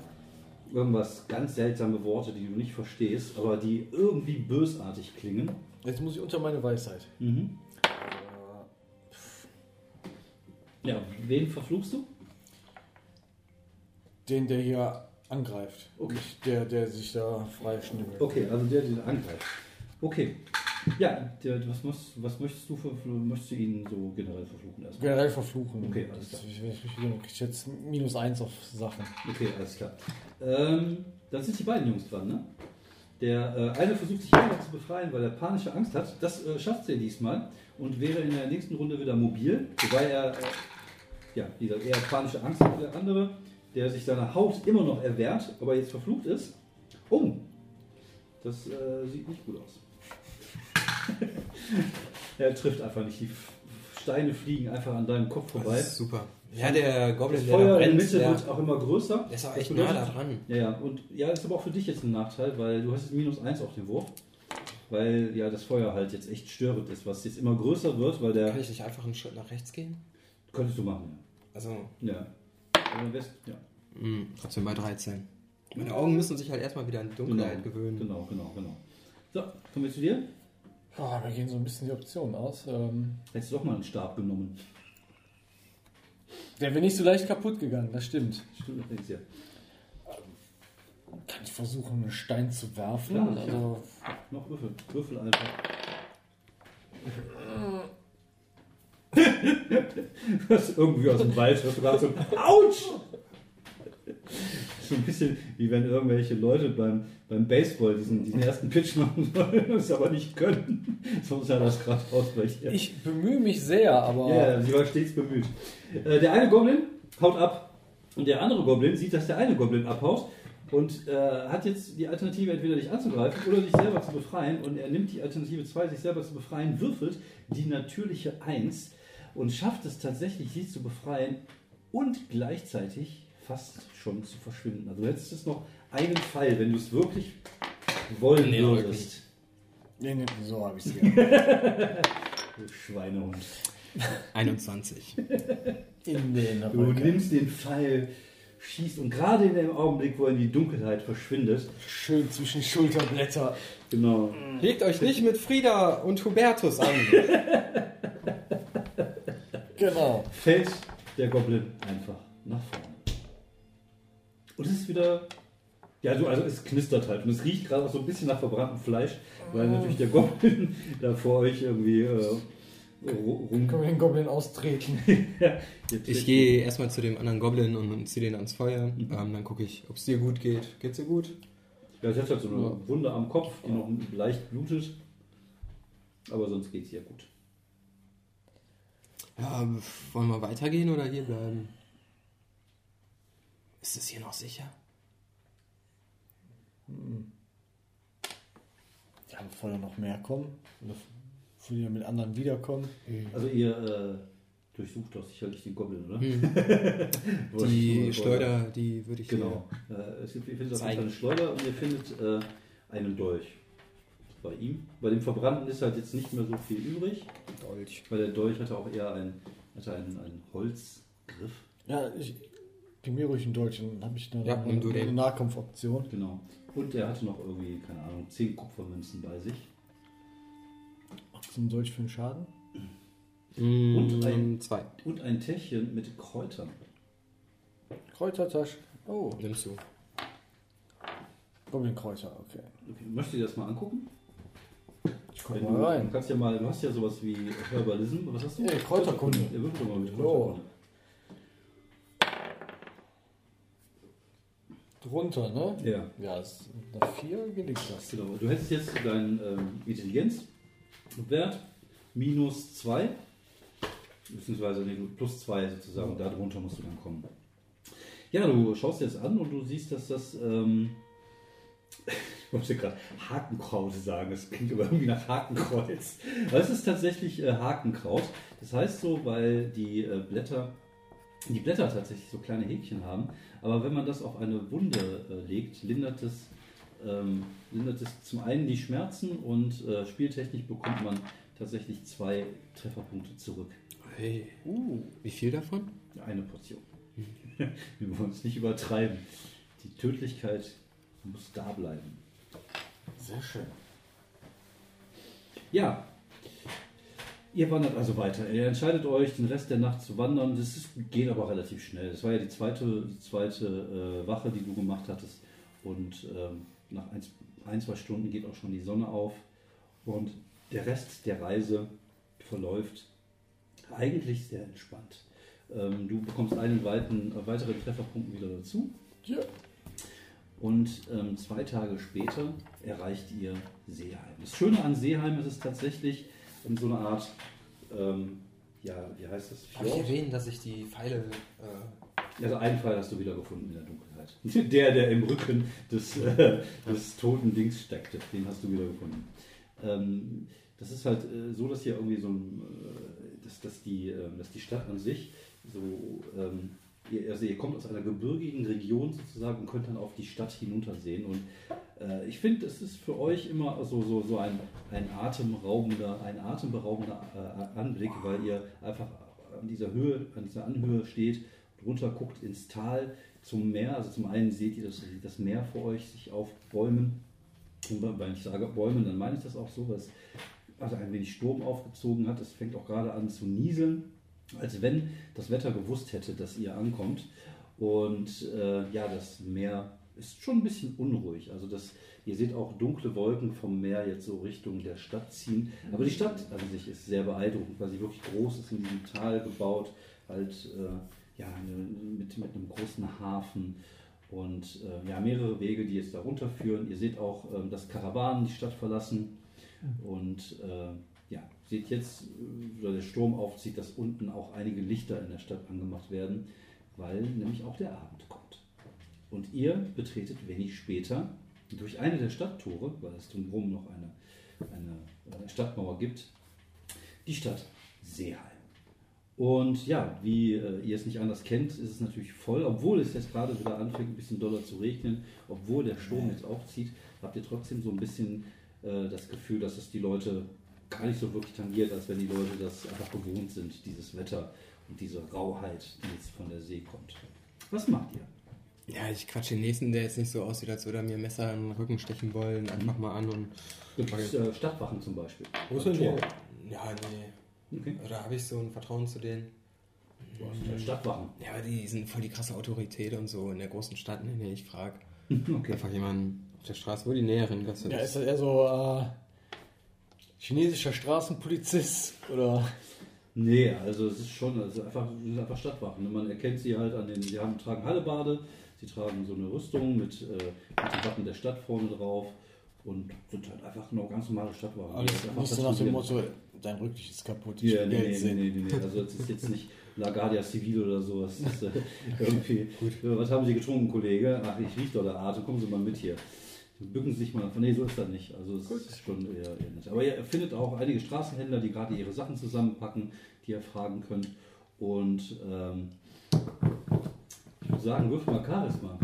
Irgendwas ganz seltsame Worte, die du nicht verstehst, aber die irgendwie bösartig klingen. Jetzt muss ich unter meine Weisheit. Mhm. Ja, wen verfluchst du? Den, der hier angreift. Okay. Nicht der, der sich da frei schnibbelt. Okay, also der, den angreift. Okay. Ja, der, was, muss, was möchtest du? Möchtest du ihn so generell verfluchen erstmal? Generell verfluchen. Okay, alles klar. Ich, ich, ich, ich jetzt minus eins auf Sachen. Okay, alles klar. Ähm, dann sind die beiden Jungs dran, ne? Der äh, eine versucht sich einfach zu befreien, weil er panische Angst hat. Das äh, schafft er diesmal und wäre in der nächsten Runde wieder mobil, wobei er äh, ja, wieder eher panische Angst hat. Der andere, der sich seiner Haut immer noch erwehrt, aber jetzt verflucht ist. Oh, das äh, sieht nicht gut aus. er trifft einfach nicht. Die Steine fliegen einfach an deinem Kopf vorbei. Das ist super. Ja, der Goblin, Das der Feuer in der brennt, Mitte der, wird auch immer größer. der ist auch echt bedeutet- nah da dran. Ja, ja, und ja, das ist aber auch für dich jetzt ein Nachteil, weil du hast jetzt minus eins auf den Wurf. Weil ja das Feuer halt jetzt echt störend ist, was jetzt immer größer wird, weil der. Kann ich nicht einfach einen Schritt nach rechts gehen? Könntest du machen, Also, ja. Ja. Aber am besten, ja. mh, trotzdem bei 13. Meine Augen müssen sich halt erstmal wieder an die Dunkelheit gewöhnen. Genau, genau, genau. So, kommen wir zu dir. Oh, mir gehen so ein bisschen die Optionen aus. Ähm, Hättest du doch mal einen Stab genommen. der wäre nicht so leicht kaputt gegangen, das stimmt. Stimmt, denkst ja. Kann ich versuchen, einen Stein zu werfen? Klar, also, Noch Würfel. Würfel einfach. Das ist irgendwie aus dem Wald, hörst du gerade so, Autsch! So ein bisschen wie wenn irgendwelche Leute beim, beim Baseball diesen, diesen ersten Pitch machen sollen, es aber nicht können. So sah das gerade aus bei dir. Ich bemühe mich sehr, aber Ja, sie war stets bemüht. Äh, der eine Goblin haut ab und der andere Goblin sieht, dass der eine Goblin abhaut und äh, hat jetzt die Alternative, entweder dich anzugreifen oder dich selber zu befreien. Und er nimmt die Alternative 2, sich selber zu befreien, würfelt die natürliche 1 und schafft es tatsächlich, sie zu befreien und gleichzeitig fast schon zu verschwinden. Also du hättest es noch einen Fall, wenn du es wirklich wollen Nee, würdest. nee, nee, so habe ich es gehabt. Du Schweinehund. 21. In den Du nimmst den Pfeil, schießt und gerade in dem Augenblick, wo er in die Dunkelheit verschwindet, Schön zwischen Schulterblätter. genau, Legt euch nicht mit Frieda und Hubertus an. Genau. fällt der Goblin einfach nach vorne. Und es ist wieder, ja, so, also es knistert halt und es riecht gerade auch so ein bisschen nach verbranntem Fleisch, weil natürlich der Goblin da vor euch irgendwie äh, ru- rum. Können wir den Goblin austreten? Jetzt- Ich gehe erstmal zu dem anderen Goblin und ziehe den ans Feuer. Ähm, dann gucke ich, ob es dir gut geht. Geht's dir gut? Ja, sie hat halt so eine Wunde am Kopf, die noch leicht blutet. Aber sonst geht's ihr gut. Ja, wollen wir weitergehen oder hier bleiben? Ist es hier noch sicher? Ja, bevor da noch mehr kommen. Oder bevor die mit anderen wiederkommen. Also ihr äh, durchsucht doch sicherlich den Goblin, oder? Hm. Die Schleuder, die würde ich Genau. Äh, es gibt, ihr findet auf jeden Fall Zeigen. eine Schleuder und ihr findet äh, einen Dolch bei ihm. Bei dem Verbrannten ist halt jetzt nicht mehr so viel übrig. Dolch. Weil der Dolch hatte auch eher ein, hatte einen, einen Holzgriff. Ja, ich gib mir ruhig einen Deutschen, dann habe ich eine, Ja, eine, den. Nahkampfoption. Genau. Und er hatte noch irgendwie, keine Ahnung, 10 Kupfermünzen bei sich. Du einen Dolch für den Schaden? Und ein- Mm, zwei. Und ein Täschchen mit Kräutern. Kräutertasche. Oh, Nimmst du. Goblin-Kräuter, okay. Okay, möchtest du dir das mal angucken? Ich guck Wenn mal du, rein. Du, kannst ja mal, du hast ja sowas wie Herbalism. Was hast du? Nee, Kräuterkunde. Ja, würfel doch mal mit. Kräuterkunde. Drunter, ne? Ja. Ja, ist eine 4 gelingt das. Genau. Du hättest jetzt deinen ähm, Intelligenzwert minus 2, beziehungsweise nee, plus 2 sozusagen, darunter musst du dann kommen. Ja, du schaust dir das an und du siehst, dass das, ähm, ich wollte gerade Hakenkraut sagen, das klingt aber irgendwie nach Hakenkreuz. Aber es ist tatsächlich äh, Hakenkraut. Das heißt so, weil die äh, Blätter, die Blätter tatsächlich so kleine Häkchen haben, aber wenn man das auf eine Wunde äh, legt, lindert es ähm, lindert es zum einen die Schmerzen und äh, spieltechnisch bekommt man tatsächlich zwei Trefferpunkte zurück. Hey. Uh, Wie viel davon? Eine Portion. Wir wollen es nicht übertreiben. Die Tödlichkeit muss da bleiben. sehr schön. Ja. Ihr wandert also weiter. Ihr entscheidet euch, den Rest der Nacht zu wandern. Das ist, geht aber relativ schnell. Das war ja die zweite, die zweite äh, Wache, die du gemacht hattest. Und ähm, nach ein, ein, zwei Stunden geht auch schon die Sonne auf. Und der Rest der Reise verläuft eigentlich sehr entspannt. Ähm, du bekommst einen weiten, äh, weiteren Trefferpunkt wieder dazu. Ja. Und ähm, zwei Tage später erreicht ihr Seeheim. Das Schöne an Seeheim ist es tatsächlich in so einer Art, ähm, ja, wie heißt das? Habe ich Fjord? erwähnt, dass ich die Pfeile. Äh, Also einen Fall hast du wieder gefunden in der Dunkelheit. Der, der im Rücken des, äh, des toten Dings steckte, den hast du wieder gefunden. Ähm, das ist halt äh, so, dass hier irgendwie so ein, äh, dass, dass, die, äh, dass die Stadt an sich so, ähm, ihr, also ihr kommt aus einer gebirgigen Region sozusagen und könnt dann auf die Stadt hinuntersehen. Und äh, ich finde, es ist für euch immer so, so, so ein, ein atemraubender, ein atemberaubender äh, Anblick, weil ihr einfach an dieser Höhe, an dieser Anhöhe steht, runter guckt ins Tal zum Meer. Also zum einen seht ihr das, das Meer vor euch sich aufbäumen. Und wenn ich sage Bäumen, dann meine ich das auch so, weil es also ein wenig Sturm aufgezogen hat. Es fängt auch gerade an zu nieseln, als wenn das Wetter gewusst hätte, dass ihr ankommt. Und äh, ja, das Meer ist schon ein bisschen unruhig. Also das, ihr seht auch dunkle Wolken vom Meer jetzt so Richtung der Stadt ziehen. Aber die Stadt an sich ist sehr beeindruckend, weil sie wirklich groß ist, in diesem Tal gebaut, halt äh, ja, mit, mit einem großen Hafen und äh, ja, mehrere Wege, die jetzt da runterführen. Ihr seht auch, ähm, dass Karawanen die Stadt verlassen und äh, ja, seht jetzt, äh, weil der Sturm aufzieht, dass unten auch einige Lichter in der Stadt angemacht werden, weil nämlich auch der Abend kommt. Und ihr betretet wenig später durch eine der Stadttore, weil es drumherum noch eine, eine Stadtmauer gibt, die Stadt Seeheim. Und ja, wie äh, ihr es nicht anders kennt, ist es natürlich voll, obwohl es jetzt gerade wieder anfängt, ein bisschen doller zu regnen, obwohl der Sturm jetzt aufzieht, habt ihr trotzdem so ein bisschen äh, das Gefühl, dass es die Leute gar nicht so wirklich tangiert, als wenn die Leute das einfach gewohnt sind, dieses Wetter und diese Rauheit, die jetzt von der See kommt. Was macht ihr? Ja, ich quatsche den nächsten, der jetzt nicht so aussieht, als würde er mir ein Messer in den Rücken stechen wollen, einfach mal an und. Gibt es äh, Stadtwachen zum Beispiel? Wo ist denn die? Ja, nee. Okay. Oder habe ich so ein Vertrauen zu denen? Du hast äh, Stadtwachen. Ja, aber die sind voll die krasse Autorität und so in der großen Stadt. Nee, nee, ich frage Okay. einfach jemanden auf der Straße, wo die näheren Gasse Ja, ist. ist das eher so äh, chinesischer Straßenpolizist oder Nee, also es ist schon, also einfach, es sind einfach Stadtwachen. Man erkennt sie halt an den, sie haben, tragen Hallebade, sie tragen so eine Rüstung mit, äh, mit dem Wappen der Stadt vorne drauf und sind halt einfach nur ganz normale Stadtwachen. alles Die einfach nicht so nach dem. Motto, dein Rücklicht ist kaputt, ich Ja, nee, nee, nee, nee, nee. Also es ist jetzt nicht La Guardia Civil oder sowas. Das ist, äh, irgendwie, äh, was haben Sie getrunken, Kollege? Ach, ich rieche doch der Atem, kommen Sie mal mit hier. Bücken Sie sich mal. Nee, so ist das nicht. Also es ist schon eher, eher nett. Aber ihr findet auch einige Straßenhändler, die gerade ihre Sachen zusammenpacken, die ihr fragen könnt. Und ähm, ich würde sagen, wirf mal Charisma.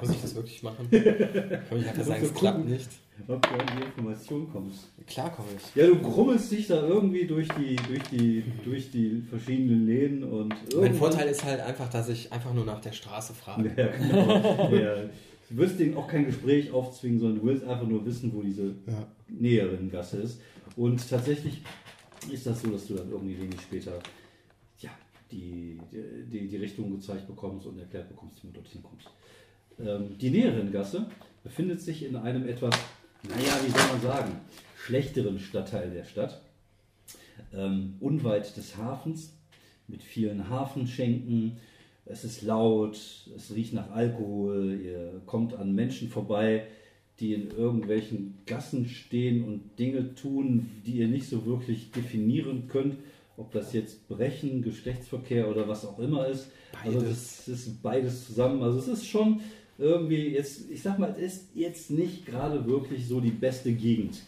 Muss ich das wirklich machen? Aber ich habe gesagt, es klappt nicht. ob du an die Information kommst. Klar komme ich. Ja, du grummelst dich da irgendwie durch die, durch die, durch die verschiedenen Läden und Mein Vorteil ist halt einfach, dass ich einfach nur nach der Straße frage. Ja, genau. ja. Du wirst denen auch kein Gespräch aufzwingen, sondern du willst einfach nur wissen, wo diese Ja. näheren Gasse ist. Und tatsächlich ist das so, dass du dann irgendwie wenig später die, die, die Richtung gezeigt bekommst und erklärt bekommst, wie du dorthin kommst. Ähm, die näheren Gasse befindet sich in einem etwas, naja, wie soll man sagen, schlechteren Stadtteil der Stadt. Ähm, unweit des Hafens mit vielen Hafenschenken. Es ist laut, es riecht nach Alkohol, ihr kommt an Menschen vorbei, die in irgendwelchen Gassen stehen und Dinge tun, die ihr nicht so wirklich definieren könnt, ob das jetzt Brechen, Geschlechtsverkehr oder was auch immer ist. Also Beides. das ist beides zusammen. Also es ist schon irgendwie jetzt, ich sag mal, es ist jetzt nicht gerade wirklich so die beste Gegend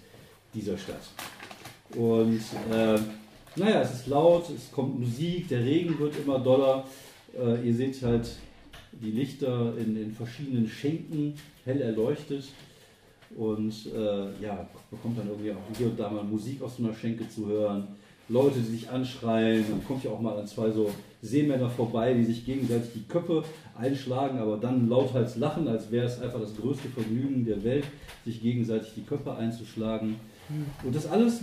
dieser Stadt. Und äh, naja, es ist laut, es kommt Musik, der Regen wird immer doller. Äh, ihr seht halt die Lichter in, in verschiedenen Schenken hell erleuchtet. Und äh, ja, bekommt dann irgendwie auch hier und da mal Musik aus so einer Schenke zu hören. Leute, die sich anschreien. Dann kommt ja auch mal an zwei so Seemänner vorbei, die sich gegenseitig die Köpfe einschlagen, aber dann lauthals lachen, als wäre es einfach das größte Vergnügen der Welt, sich gegenseitig die Köpfe einzuschlagen. Und das alles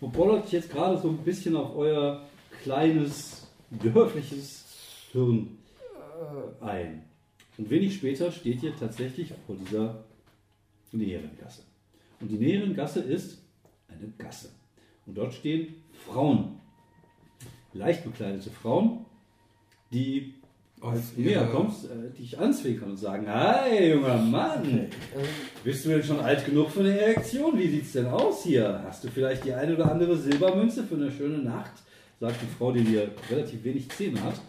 bollert jetzt gerade so ein bisschen auf euer kleines, dörfliches Hirn ein. Und wenig später steht ihr tatsächlich vor dieser näheren Gasse. Und die näheren Gasse ist eine Gasse. Und dort stehen Frauen, leicht bekleidete Frauen, die als näher kommst, äh, dich anzwinkern und sagen, hi, junger Mann, bist du denn schon alt genug für eine Erektion? Wie sieht's denn aus hier? Hast du vielleicht die eine oder andere Silbermünze für eine schöne Nacht? Sagt die Frau, die dir relativ wenig Zähne hat.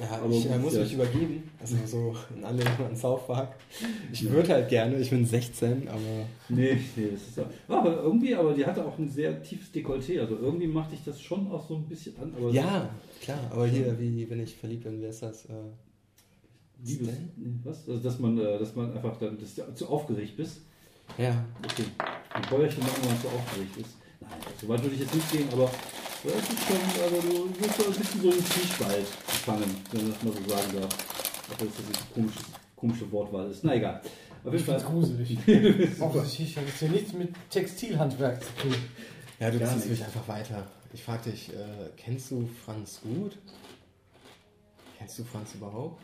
Ja, Aber ich äh, muss mich übergeben. Also so in alle an South Park. Ich würde halt gerne, ich bin 16, aber Nee, nee, das ist ja. Aber irgendwie, aber die hatte auch ein sehr tiefes Dekolleté. Also irgendwie macht dich das schon auch so ein bisschen an. Aber ja, klar. Aber hier, wie wenn ich verliebt bin, wer ist das? Äh, Liebes, was? Also, dass man, äh, dass man einfach dann dass du zu aufgeregt bist. ja, Okay. Ein Bäuerchen machen, wenn man zu aufgeregt ist. Nein, so weit würde ich jetzt nicht gehen, aber das ist schon, also du wirst so ein bisschen so einen Zwiespalt gefangen, wenn man das mal so sagen darf. Ob das jetzt eine komische, komische Wortwahl ist. Na egal. Auf Ich jeden Fall. gruselig. Offensichtlich hat es hier nichts mit Textilhandwerk zu tun. ja, du Gar ziehst nicht. mich einfach weiter. Ich frag dich, äh, kennst du Franz gut? Kennst du Franz überhaupt?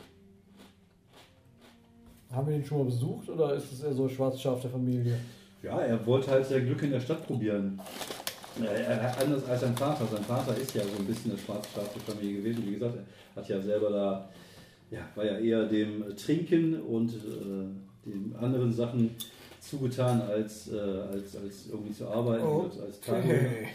Haben wir den schon mal besucht oder ist es eher so schwarz Schaf der Familie? Ja, er wollte halt sein Glück in der Stadt probieren. Er, er, anders als sein Vater. Sein Vater ist ja so ein bisschen eine schwarzstaatliche Familie gewesen. Wie gesagt, er hat ja selber da, ja, war ja eher dem Trinken und äh, den anderen Sachen zugetan, als, äh, als, als irgendwie zu arbeiten, als, als Tagelöhner.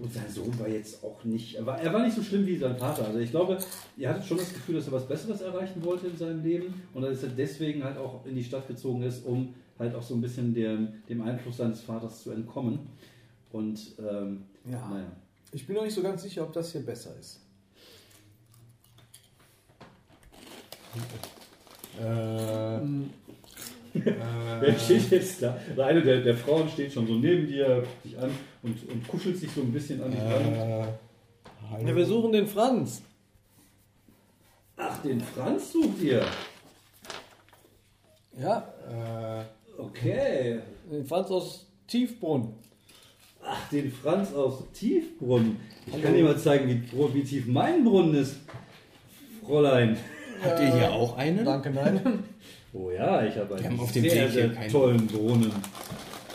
Und sein Sohn war jetzt auch nicht, er war, er war nicht so schlimm wie sein Vater. Also ich glaube, ihr hattet schon das Gefühl, dass er was Besseres erreichen wollte in seinem Leben und dass er deswegen halt auch in die Stadt gezogen ist, um halt auch so ein bisschen dem, dem Einfluss seines Vaters zu entkommen. Und ähm, Ja. naja. Ich bin noch nicht so ganz sicher, ob das hier besser ist. Äh, Wer steht jetzt da? Also eine der, der Frauen steht schon so neben dir, guckt dich an und, und kuschelt sich so ein bisschen an dich ran. äh. Ja, wir suchen den Franz. Ach, den Franz sucht ihr. Ja, Äh, Okay. den Franz aus Tiefbrunn. Ach, den Franz aus Tiefbrunn. Ich kann dir mal zeigen, wie, wie tief mein Brunnen ist, Fräulein. habt ihr hier auch einen? Danke, nein. Oh ja, ich habe einen auf dem sehr, hier sehr keinen- tollen Brunnen,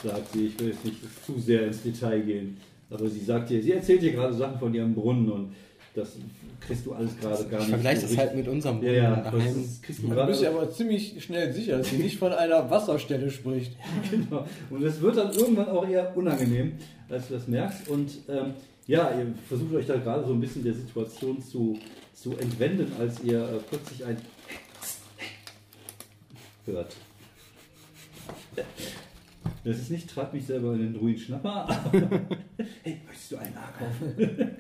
sagt sie. Ich will jetzt nicht zu sehr ins Detail gehen. Aber sie sagt dir, sie erzählt dir gerade Sachen von ihrem Brunnen und das kriegst du alles gerade gar Ich nicht. vergleiche so das halt mit unserem Ja, ja, das daheim. kriegst du bist ja aber ziemlich schnell sicher, dass sie nicht von einer Wasserstelle spricht. Genau. Und es wird dann irgendwann auch eher unangenehm, als du das merkst. Und ähm, ja, ihr versucht euch da gerade so ein bisschen der Situation zu, zu entwenden, als ihr äh, plötzlich ein hört. Das ist nicht, treibt mich selber in den Druiden Schnapper, aber hey, möchtest du einen nachkaufen?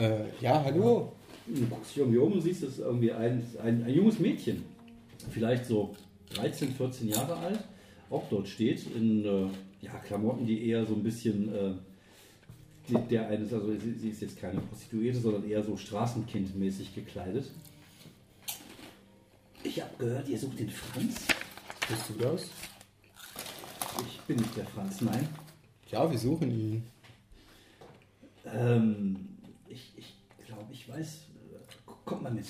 Äh, ja, hallo. Du guckst dich irgendwie um und siehst, ist irgendwie ein, ein, ein junges Mädchen. Vielleicht so 13, 14 Jahre alt. auch dort steht, in äh, ja, Klamotten, die eher so ein bisschen äh, die, der eines, also sie, sie ist jetzt keine Prostituierte, sondern eher so Straßenkindmäßig gekleidet. Ich habe gehört, ihr sucht den Franz. Bist du das? Ich bin nicht der Franz, nein. Ja, wir suchen ihn. Ähm, ich ich glaube, ich weiß. Kommt mal mit.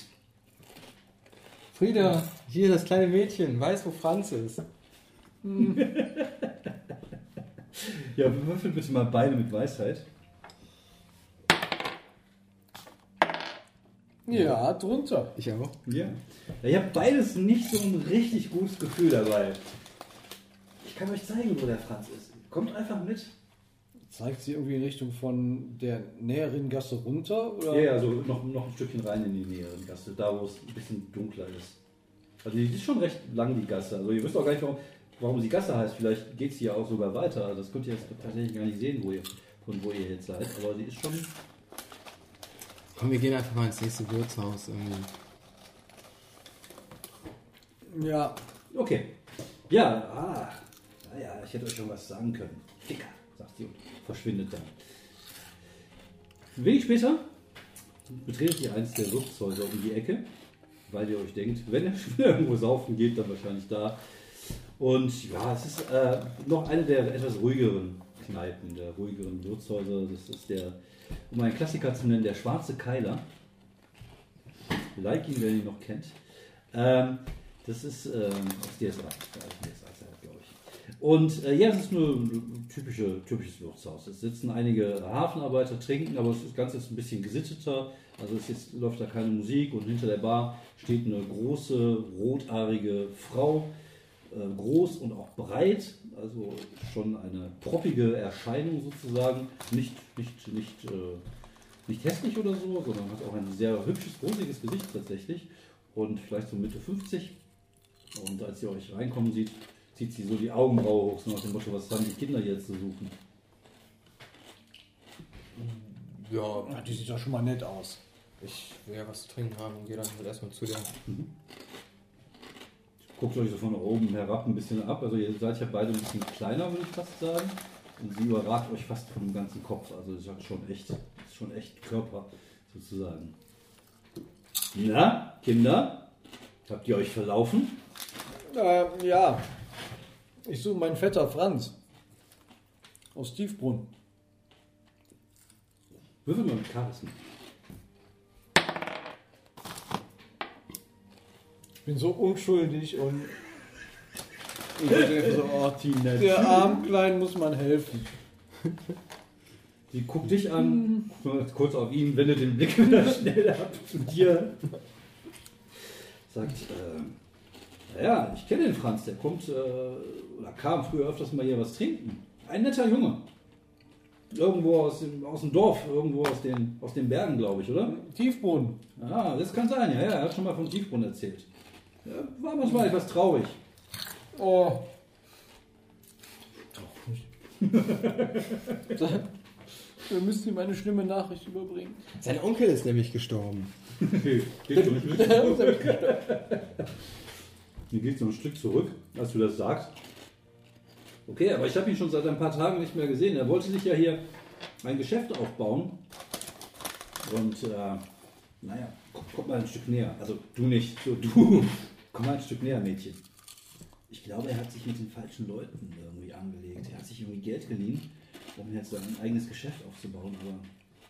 Frieda, hier das kleine Mädchen, weiß, wo Franz ist. Ja, würfel bitte mal beide mit Weisheit. Ja, drunter. Ich auch. Ja. ja ich habe beides nicht so ein richtig gutes Gefühl dabei. Ich kann euch zeigen, wo der Franz ist. Kommt einfach mit. Zeigt sie irgendwie in Richtung von der näheren Gasse runter? Oder? Ja, ja, so noch, noch ein Stückchen rein in die näheren Gasse, da wo es ein bisschen dunkler ist. Also die ist schon recht lang, die Gasse. Also ihr wisst auch gar nicht, warum, warum sie Gasse heißt. Vielleicht geht sie ja auch sogar weiter. Also das könnt ihr jetzt tatsächlich gar nicht sehen, wo ihr, von wo ihr jetzt seid. Aber sie ist schon... Komm, wir gehen einfach mal ins nächste Wirtshaus irgendwie. Ja, Okay. Ja, ah, naja, ich hätte euch schon was sagen können. Ficker, sagt sie verschwindet dann. Wenig später betretet ihr eins der Wirtshäuser um die Ecke, weil ihr euch denkt, wenn er schon irgendwo saufen geht, dann wahrscheinlich da. Und ja, es ist äh, noch eine der etwas ruhigeren Kneipen, der ruhigeren Wirtshäuser. Das ist der, um einen Klassiker zu nennen, der Schwarze Keiler. Like ihn, wer ihn noch kennt. Ähm, das ist ähm, aus DSA, glaube ich. Und äh, ja, es ist ein typische, typisches Wirtshaus. Es sitzen einige Hafenarbeiter, trinken, aber das Ganze ist ein bisschen gesitteter. Also es ist, läuft da keine Musik und hinter der Bar steht eine große, rothaarige Frau. Äh, groß und auch breit, also schon eine proppige Erscheinung sozusagen. Nicht, nicht, nicht, äh, nicht hässlich oder so, sondern hat auch ein sehr hübsches, rosiges Gesicht tatsächlich. Und vielleicht so Mitte 50. Und als ihr euch reinkommen sieht, zieht sie so die Augenbraue hoch, so nach dem Motto, was haben die Kinder jetzt zu suchen? Ja, Ja, die sieht doch schon mal nett aus. ich will ja was zu trinken haben und gehe dann halt erstmal zu der. Guckt euch so von oben herab ein bisschen ab. Also ihr seid ja beide ein bisschen kleiner, würde ich fast sagen. Und sie überragt euch fast vom ganzen Kopf. Also sie hat schon echt, ist schon echt Körper sozusagen. Na, Kinder? Habt ihr euch verlaufen? Äh, ja. Ich suche meinen Vetter Franz. Aus Tiefbrunn. Würfel mal mit Charisma. Ich bin so unschuldig und. Ich bin einfach so, oh, Tina, der armen Kleinen muss man helfen. Sie guckt dich an, guckt kurz auf ihn, wendet den Blick wieder schnell ab zu dir. Sagt, äh, naja, ich kenne den Franz, der kommt, äh, oder kam früher öfters mal hier was trinken. Ein netter Junge. Irgendwo aus dem, aus dem Dorf, irgendwo aus den, aus den Bergen, glaube ich, oder? Tiefbrunn. Ah, das kann sein, ja, ja, er hat schon mal von Tiefgrund erzählt. Ja, war manchmal etwas traurig. Oh. Wir müssen ihm eine schlimme Nachricht überbringen. Sein Onkel ist nämlich gestorben. Geht so ein Stück Mir geht so ein Stück zurück, als du das sagst. Okay, aber ich habe ihn schon seit ein paar Tagen nicht mehr gesehen. Er wollte sich ja hier ein Geschäft aufbauen. Und äh, naja, komm, komm mal ein Stück näher. Also du nicht, so du. Komm mal ein Stück näher, Mädchen. Ich glaube, er hat sich mit den falschen Leuten irgendwie angelegt. Er hat sich irgendwie Geld geliehen, um jetzt sein eigenes Geschäft aufzubauen. Aber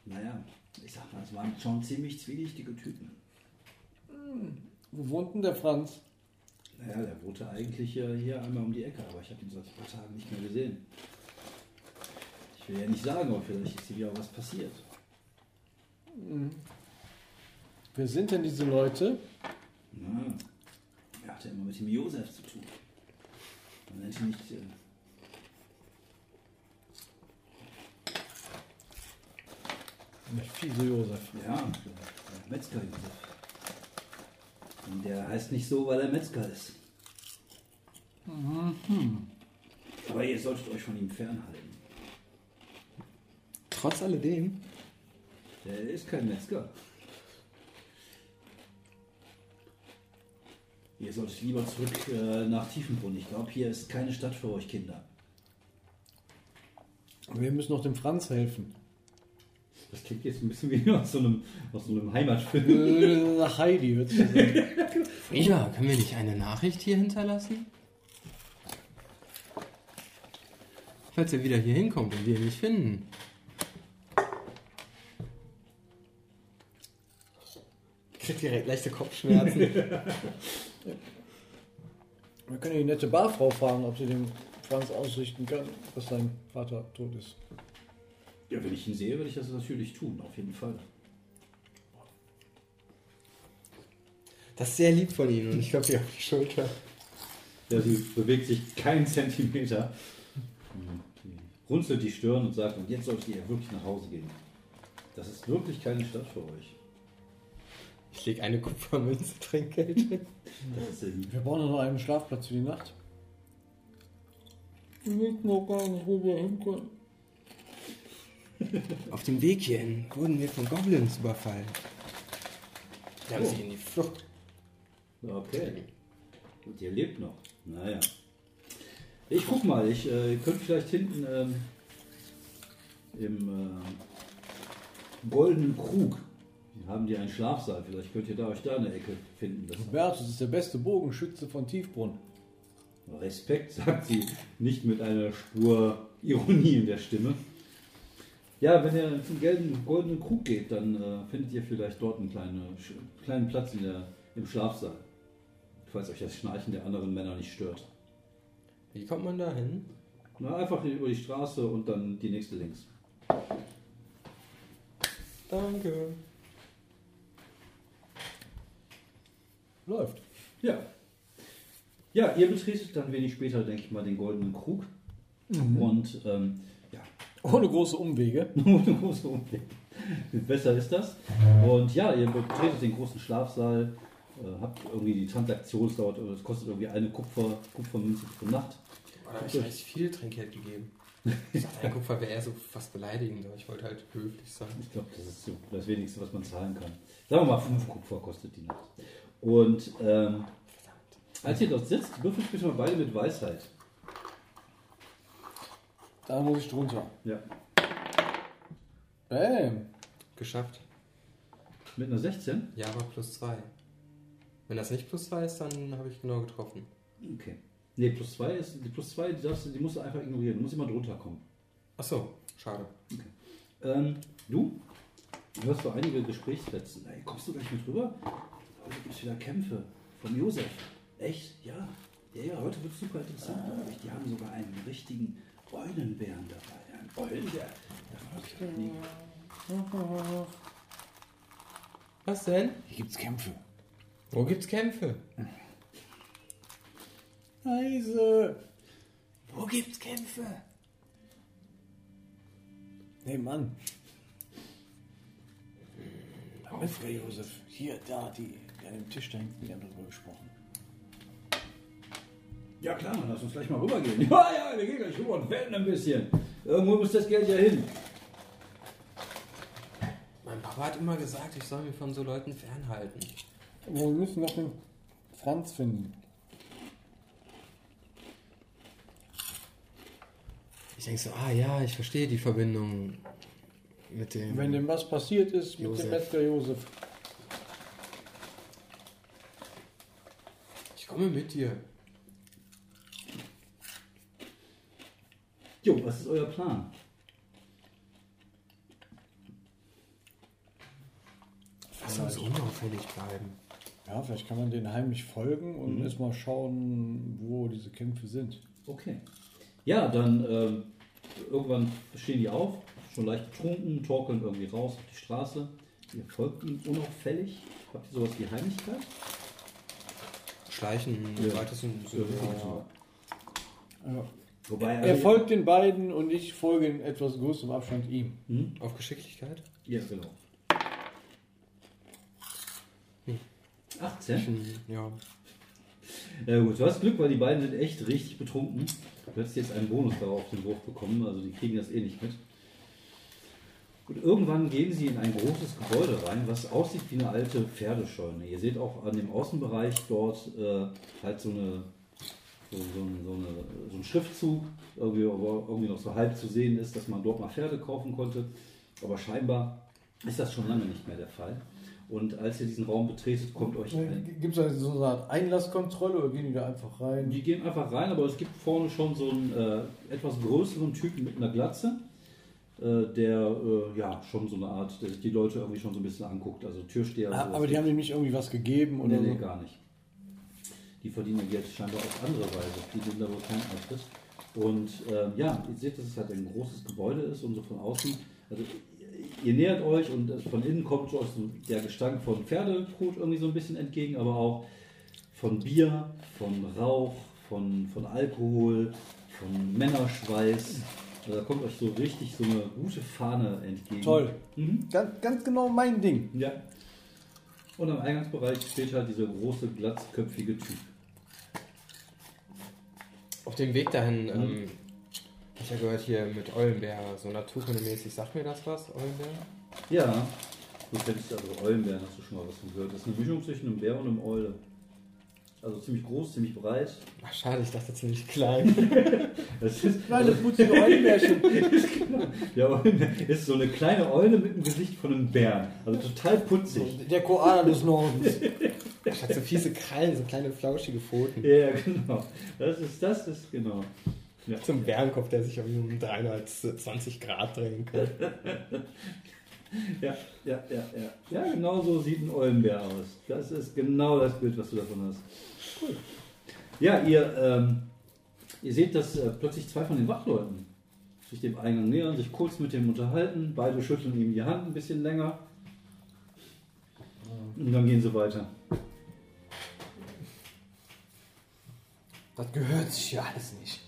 naja, ich sag mal, es waren schon ziemlich zwielichtige Typen. Wo wohnt denn der Franz? Naja, der wohnte eigentlich hier einmal um die Ecke, aber ich habe ihn seit ein paar Tagen nicht mehr gesehen. Ich will ja nicht sagen, aber vielleicht ist hier wieder was passiert. Wer sind denn diese Leute? Na, er hatte immer mit dem Josef zu tun. Man nennt ihn nicht. Äh, Der fiese Josef. ja, Metzger Josef. Und der heißt nicht so, weil er Metzger ist. Aber ihr solltet euch von ihm fernhalten. Trotz alledem. Der ist kein Metzger. Ihr solltet lieber zurück äh, nach Tiefenbrunn. Ich glaube, hier ist keine Stadt für euch Kinder. Wir müssen noch dem Franz helfen. Das klingt jetzt ein bisschen wie aus so einem, aus so einem Heimatfilm. Äh, Nach Heidi wird. Frieda, können wir nicht eine Nachricht hier hinterlassen? Falls er wieder hier hinkommt und wir ihn nicht finden. Kriegt direkt leichte Kopfschmerzen. Wir können die nette Barfrau fragen, ob sie dem Franz ausrichten kann, dass sein Vater tot ist. Ja, wenn ich ihn sehe, würde ich das natürlich tun, auf jeden Fall. Das ist sehr lieb von Ihnen und ich klopfe ihr auf die Schulter. Ja, sie bewegt sich keinen Zentimeter. Runzelt die Stirn und sagt, und jetzt solltet ihr wirklich nach Hause gehen. Das ist wirklich keine Stadt für euch. Ich lege eine Kupfermünze Trinkgeld hin. Das ist sehr lieb. Wir brauchen noch einen Schlafplatz für die Nacht. Wir wissen noch gar nicht, wo wir hin können. Auf dem Weg hierhin wurden wir von Goblins überfallen. Wir haben Oh. sie in die Flucht. Okay. Und ihr lebt noch. Naja. Ich guck mal, ich äh, könnte vielleicht hinten ähm, im äh, Goldenen Krug, die haben die einen Schlafsaal, vielleicht könnt ihr da euch da eine Ecke finden. Das Hubertus ist der beste Bogenschütze von Tiefbrunn. Respekt, sagt sie, nicht mit einer Spur Ironie in der Stimme. Ja, wenn ihr zum gelben, goldenen Krug geht, dann äh, findet ihr vielleicht dort einen kleinen, sch- kleinen Platz in der, im Schlafsaal. Falls euch das Schnarchen der anderen Männer nicht stört. Wie kommt man da hin? Na, einfach über die Straße und dann die nächste links. Danke. Läuft. Ja. Ja, ihr betretet dann wenig später, denke ich mal, den goldenen Krug. Und ähm, Ohne große Umwege. ohne große Umweg. Besser ist das. Und ja, ihr betretet den großen Schlafsaal, äh, habt irgendwie die Transaktionsdauer, das kostet irgendwie eine Kupfer, Kupfermünze pro Nacht. Oh, da habe ich recht viel Trinkgeld gegeben. Ich dachte, ein Kupfer wäre eher so fast beleidigend, aber ich wollte halt höflich sein. Ich glaube, das ist so das Wenigste, was man zahlen kann. Sagen wir mal, 5 Kupfer kostet die Nacht. Und ähm, als ihr dort sitzt, würfelt bitte mal beide mit Weisheit. Da muss ich drunter. Ja. Bam. Geschafft. Mit einer 16? Ja, aber plus zwei. Wenn das nicht plus zwei ist, dann habe ich genau getroffen. Okay. Nee, plus 2 ist, die plus 2, die, darfst du- die musst du einfach ignorieren. Du musst immer drunter kommen. Ach so, schade. Ähm, du? Du hörst so einige Gesprächsfetzen. Ey, kommst du gleich mit rüber? Heute gibt es wieder Kämpfe von Josef. Echt? Ja. Ja, ja, heute wird es super interessant, glaube ich. Die haben sogar einen richtigen Eulenbären dabei. Ein Eulenbär. Da hab ich noch nie- Was denn? Hier gibt's Kämpfe. Wo gibt's Kämpfe? Leise. Wo gibt's Kämpfe? Hey Mann. Mit Frau Josef. Hier, da, die, die an dem Tisch da hinten, die haben darüber gesprochen. Ja klar, lass uns gleich mal rübergehen. Ja, ja, wir gehen gleich rüber und wetten ein bisschen. Irgendwo muss das Geld ja hin. Mein Papa hat immer gesagt, ich soll mich von so Leuten fernhalten. Wir müssen noch den Franz finden. Ich denke so, ah ja, ich verstehe die Verbindung mit dem. Wenn dem was passiert ist mit Josef. dem Metzger Josef. ich komme mit dir. Jo, was ist euer Plan? Lass uns unauffällig bleiben. Ja, vielleicht kann man denen heimlich folgen und erstmal schauen, wo diese Kämpfe sind. Okay. Ja, dann ähm, irgendwann stehen die auf, schon leicht betrunken, torkeln irgendwie raus auf die Straße. Ihr folgt ihnen unauffällig. Habt ihr sowas wie Heimlichkeit? Schleichen Ja. weitesten Ja. Ja. Wobei, Er folgt den beiden und ich folge in etwas größerem Abstand ihm. Hm? Auf Geschicklichkeit? Ja, genau. Hm. 18? Ja. Ja gut, du hast Glück, weil die beiden sind echt richtig betrunken. Du hättest jetzt einen Bonus darauf auf den Wurf bekommen, also die kriegen das eh nicht mit. Gut, irgendwann gehen sie in ein großes Gebäude rein, was aussieht wie eine alte Pferdescheune. Ihr seht auch an dem Außenbereich dort äh, halt so, eine, so, so, ein- so, eine, so ein Schriftzug, irgendwie, irgendwie noch so halb zu sehen ist, dass man dort mal Pferde kaufen konnte. Aber scheinbar ist das schon lange nicht mehr der Fall. Und als ihr diesen Raum betretet, kommt euch ein, Gibt es also so eine Art Einlasskontrolle oder gehen die da einfach rein? Die gehen einfach rein, aber es gibt vorne schon so einen äh, etwas größeren Typen mit einer Glatze, äh, der äh, ja schon so eine Art, der sich die Leute irgendwie schon so ein bisschen anguckt. Also Türsteher. Ah, aber die haben dem nicht irgendwie was gegeben oder nee, nee, so? gar nicht. Die verdienen Geld scheinbar auf andere Weise. Die sind da wohl kein Eintritt. Und ähm, ja, ihr seht, dass es halt ein großes Gebäude ist und so von außen. Also ihr nähert euch und von innen kommt euch so der Gestank von Pferdekot irgendwie so ein bisschen entgegen, aber auch von Bier, von Rauch, von, von Alkohol, von Männerschweiß. Also da kommt euch so richtig so eine gute Fahne entgegen. Toll. Mhm. Ganz, ganz genau mein Ding. Ja. Und am Eingangsbereich steht halt dieser große, glatzköpfige Typ. Auf dem Weg dahin, ähm, ich habe ja gehört hier mit Eulenbär, so naturkundemäßig, sagt mir das was, Eulenbär? Ja. Du kennst also Eulenbären, hast du schon mal was von gehört. Das ist eine Mischung zwischen einem Bär und einem Eule. Also ziemlich groß, ziemlich breit. Ach schade, ich dachte ziemlich klein. Das ist, Kleine putzige Eulenbärchen. der Eulenbär ist so eine kleine Eule mit dem Gesicht von einem Bären. Also total putzig. Der Koala des Nordens. Ich hatte so fiese Krallen, so kleine flauschige Pfoten. Ja, genau. Das ist, das ist, genau. Ja. Zum Bärenkopf, der sich um 320 Grad drehen kann. Ja, ja, ja, ja. Ja, genau so sieht ein Eulenbär aus. Das ist genau das Bild, was du davon hast. Cool. Ja, ihr, ähm, ihr seht, dass äh, plötzlich zwei von den Wachleuten sich dem Eingang nähern, sich kurz mit dem unterhalten. Beide schütteln ihm die Hand ein bisschen länger. Und dann gehen sie weiter. Das gehört sich ja alles nicht.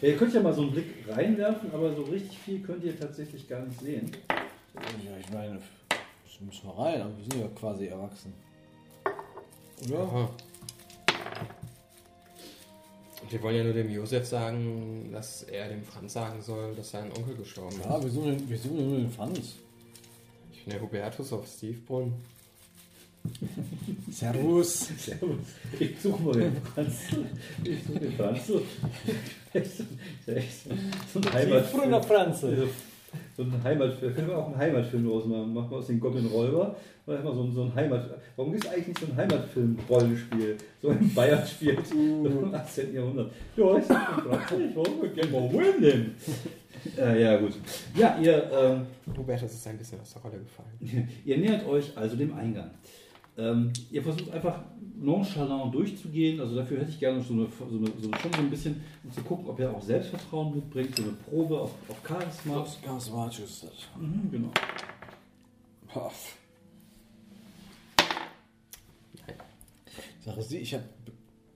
Ja, ihr könnt ja mal so einen Blick reinwerfen, aber so richtig viel könnt ihr tatsächlich gar nicht sehen. Ja, ich meine, wir müssen wir rein, aber wir sind ja quasi erwachsen. Oder? Aha. Und wir wollen ja nur dem Josef sagen, dass er dem Franz sagen soll, dass sein Onkel gestorben ist. Ja, wir suchen, wir suchen ja nur den Franz. Ich bin der Hubertus auf Stevebrunn. Servus. Servus. Ich suche mal den Franz. Ich suche den Franz. So, echt, so- echt so ein Heimatfilm. Franze. So ein Heimatfilm. Können wir auch einen Heimatfilm draus machen? Machen wir aus den Goblin Räuber. Oder mal so, ein- so ein Heimat. Warum gibt es eigentlich nicht so ein Heimatfilm-Rollenspiel? So in Bayern spielt. Im 18. Jahrhundert. Ja, ich suche den Franz. Ich mal den. Äh, ja, gut. Ja, ihr. Ähm, Hubertus ist ein bisschen aus der Rolle gefallen. Ihr nähert euch also dem Eingang. Ähm, ihr versucht einfach nonchalant durchzugehen. Also dafür hätte ich gerne so eine, so eine, so schon so ein bisschen, um zu gucken, ob er auch Selbstvertrauen mitbringt, so eine Probe auf, auf Charisma. Das March ist das. Mhm, genau. Paff. Sache sie, ich habe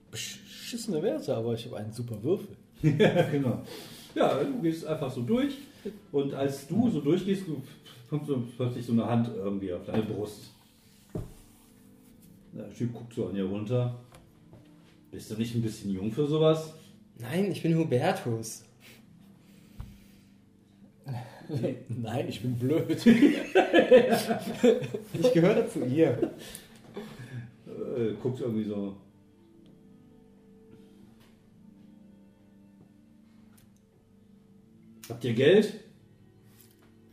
beschissene Werte, aber ich habe einen super Würfel. ja, genau. Ja, du gehst einfach so durch und als du so durchgehst, du- kommt so plötzlich so eine Hand irgendwie auf deine Brust. Der Typ guckt so an dir runter. Bist du nicht ein bisschen jung für sowas? Nein, ich bin Hubertus. Nein, ich bin blöd. Ich gehöre zu ihr. äh, guckt irgendwie so. Habt ihr Geld?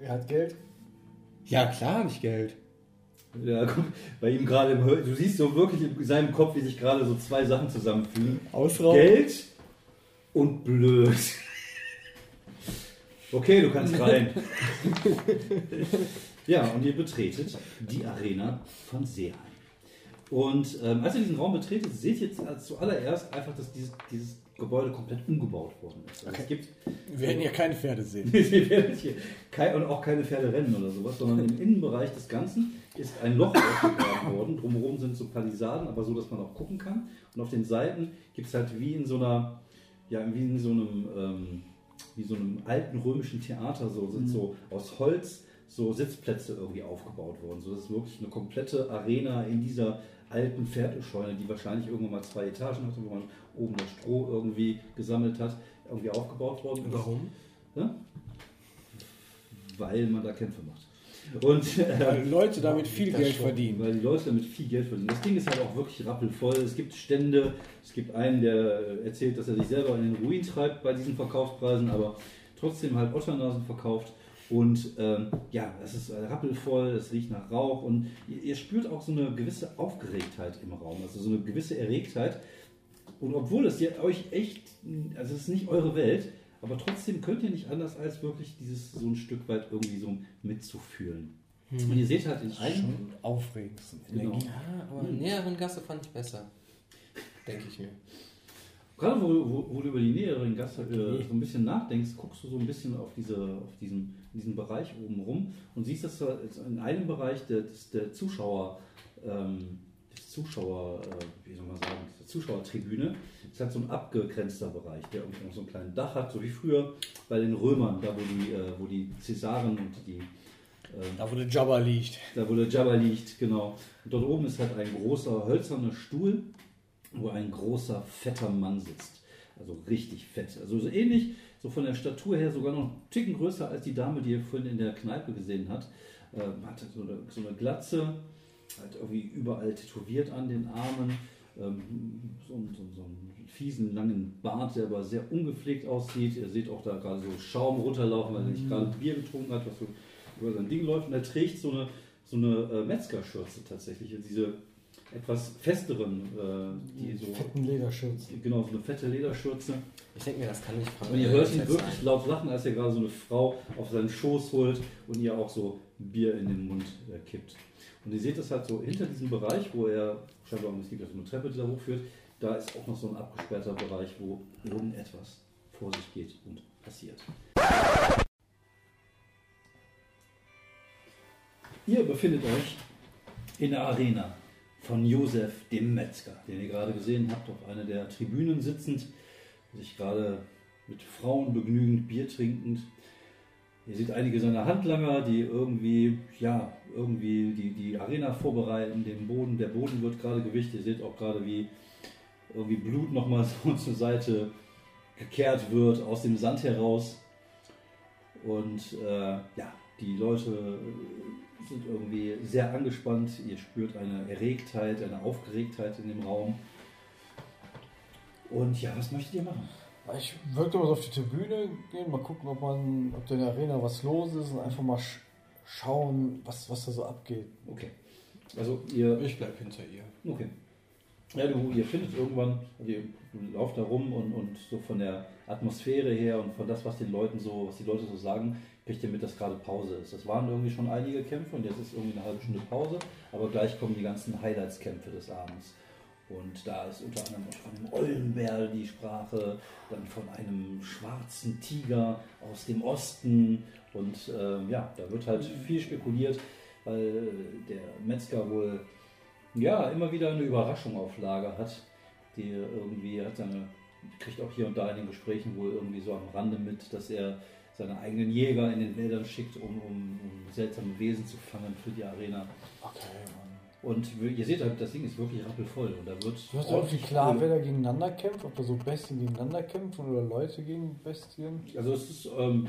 er hat Geld. Ja, klar habe ich Geld. Ja, guck, bei ihm gerade im Hör- Du siehst so wirklich in seinem Kopf, wie sich gerade so zwei Sachen zusammenfügen. Ausrauben. Geld und blöd. Okay, du kannst rein. ja, und ihr betretet die Arena von Seeheim. Und ähm, als ihr diesen Raum betretet, seht ihr jetzt zuallererst einfach, dass dieses, dieses Gebäude komplett umgebaut worden ist. Also Es gibt Wir werden ja keine Pferde sehen. Sie werden hier kein, und auch keine Pferde rennen oder sowas, sondern im Innenbereich des Ganzen ist ein Loch ausgegraben worden. Drumherum sind so Palisaden, aber so, dass man auch gucken kann. Und auf den Seiten gibt es halt wie in so einer, ja, wie in so einem, ähm, wie so einem alten römischen Theater, so sind so aus Holz so Sitzplätze irgendwie aufgebaut worden. So dass es wirklich eine komplette Arena in dieser alten Pferdescheune, die wahrscheinlich irgendwann mal zwei Etagen hatte, wo man oben das Stroh irgendwie gesammelt hat, irgendwie aufgebaut worden ist. Warum? Ne? Weil man da Kämpfe macht. Und äh, Weil Leute damit viel Geld schon. verdienen. weil die Leute damit viel Geld verdienen. Das Ding ist halt auch wirklich rappelvoll. Es gibt Stände, es gibt einen, der erzählt, dass er sich selber in den Ruin treibt bei diesen Verkaufspreisen, aber trotzdem halt Otternasen verkauft. Und ähm, ja, es ist äh, rappelvoll, es riecht nach Rauch und ihr, ihr spürt auch so eine gewisse Aufgeregtheit im Raum, also so eine gewisse Erregtheit. Und obwohl es ja euch echt, also es ist nicht eure Welt, aber trotzdem könnt ihr nicht anders als wirklich dieses so ein Stück weit irgendwie so mitzufühlen. Und ihr seht halt in einem, Schon aufregendsten Genau. Energie. Ja, aber näheren Gasse fand ich besser. Denke ich mir. Gerade wo, wo, wo du über die näheren Gasse äh, so ein bisschen nachdenkst, guckst du so ein bisschen auf, diese, auf diesen, diesen Bereich oben rum und siehst, dass in einem Bereich der, der Zuschauer, ähm, Zuschauer, äh, wie soll man sagen, Zuschauertribüne, ist halt so ein abgegrenzter Bereich, der irgendwie noch so ein kleines Dach hat, so wie früher bei den Römern, da wo die, äh, wo die Cäsaren und die äh, Da wo der Jabba liegt. da wo der Jabba liegt, genau. Und dort oben ist halt ein großer hölzerner Stuhl, wo ein großer, fetter Mann sitzt. Also richtig fett. Also so ähnlich, so von der Statur her sogar noch einen Ticken größer als die Dame, die ihr vorhin in der Kneipe gesehen habt. Ähm, hat so eine, so eine Glatze, halt irgendwie überall tätowiert an den Armen. Ähm, so, einen- so, einen- so einen fiesen, langen Bart, der aber sehr ungepflegt aussieht. Ihr seht auch da gerade so Schaum runterlaufen, weil er nicht gerade Bier getrunken hat, was so über sein Ding läuft. Und er trägt so eine, so eine äh, Metzgerschürze tatsächlich. Diese etwas festeren, äh, die so, Fetten Lederschürze. genau, so eine fette Lederschürze. Ich denke mir, das kann nicht Frank Und ihr hört ihn wirklich laut lachen, als er gerade so eine Frau auf seinen Schoß holt und ihr auch so Bier in den Mund äh, kippt. Und ihr seht das halt so hinter diesem Bereich, wo er, scheinbar, es gibt ja so eine Treppe, die da hochführt, da ist auch noch so ein abgesperrter Bereich, wo irgendetwas vor sich geht und passiert. Ihr befindet euch in der Arena von Josef dem Metzger, den ihr gerade gesehen habt, auf einer der Tribünen sitzend, sich gerade mit Frauen begnügend, Bier trinkend. Ihr seht einige seiner Handlanger, die irgendwie, ja, irgendwie die, die Arena vorbereiten, den Boden, der Boden wird gerade gewicht. Ihr seht auch gerade, wie irgendwie Blut nochmal so zur Seite gekehrt wird, aus dem Sand heraus. Und äh, ja, die Leute sind irgendwie sehr angespannt. Ihr spürt eine Erregtheit, eine Aufgeregtheit in dem Raum. Und ja, was möchtet ihr machen? Ich würde mal so auf die Tribüne gehen, mal gucken, ob man, ob da in der Arena was los ist und einfach mal sch schauen, was, was da so abgeht. Okay. Also ihr Ich bleib hinter ihr. Okay. Ja, du, ihr findet irgendwann, also ihr lauft da rum und, und so von der Atmosphäre her und von das, was den Leuten so, was die Leute so sagen, kriegt ihr mit, dass gerade Pause ist. Das waren irgendwie schon einige Kämpfe und jetzt ist irgendwie eine halbe Stunde Pause, aber gleich kommen die ganzen Highlights-Kämpfe des Abends. Und da ist unter anderem auch von einem Eulenbär die Sprache, dann von einem schwarzen Tiger aus dem Osten. Und ähm, ja, da wird halt viel spekuliert, weil der Metzger wohl ja, immer wieder eine Überraschung auf Lager hat, die irgendwie hat seine, kriegt auch hier und da in den Gesprächen wohl irgendwie so am Rande mit, dass er seine eigenen Jäger in den Wäldern schickt, um, um, um seltsame Wesen zu fangen für die Arena. Okay. Und ihr seht halt, das Ding ist wirklich rappelvoll und da wird. Du hast irgendwie klar, wer da gegeneinander kämpft, ob da so Bestien gegeneinander kämpfen oder Leute gegen Bestien. Also es ist ähm,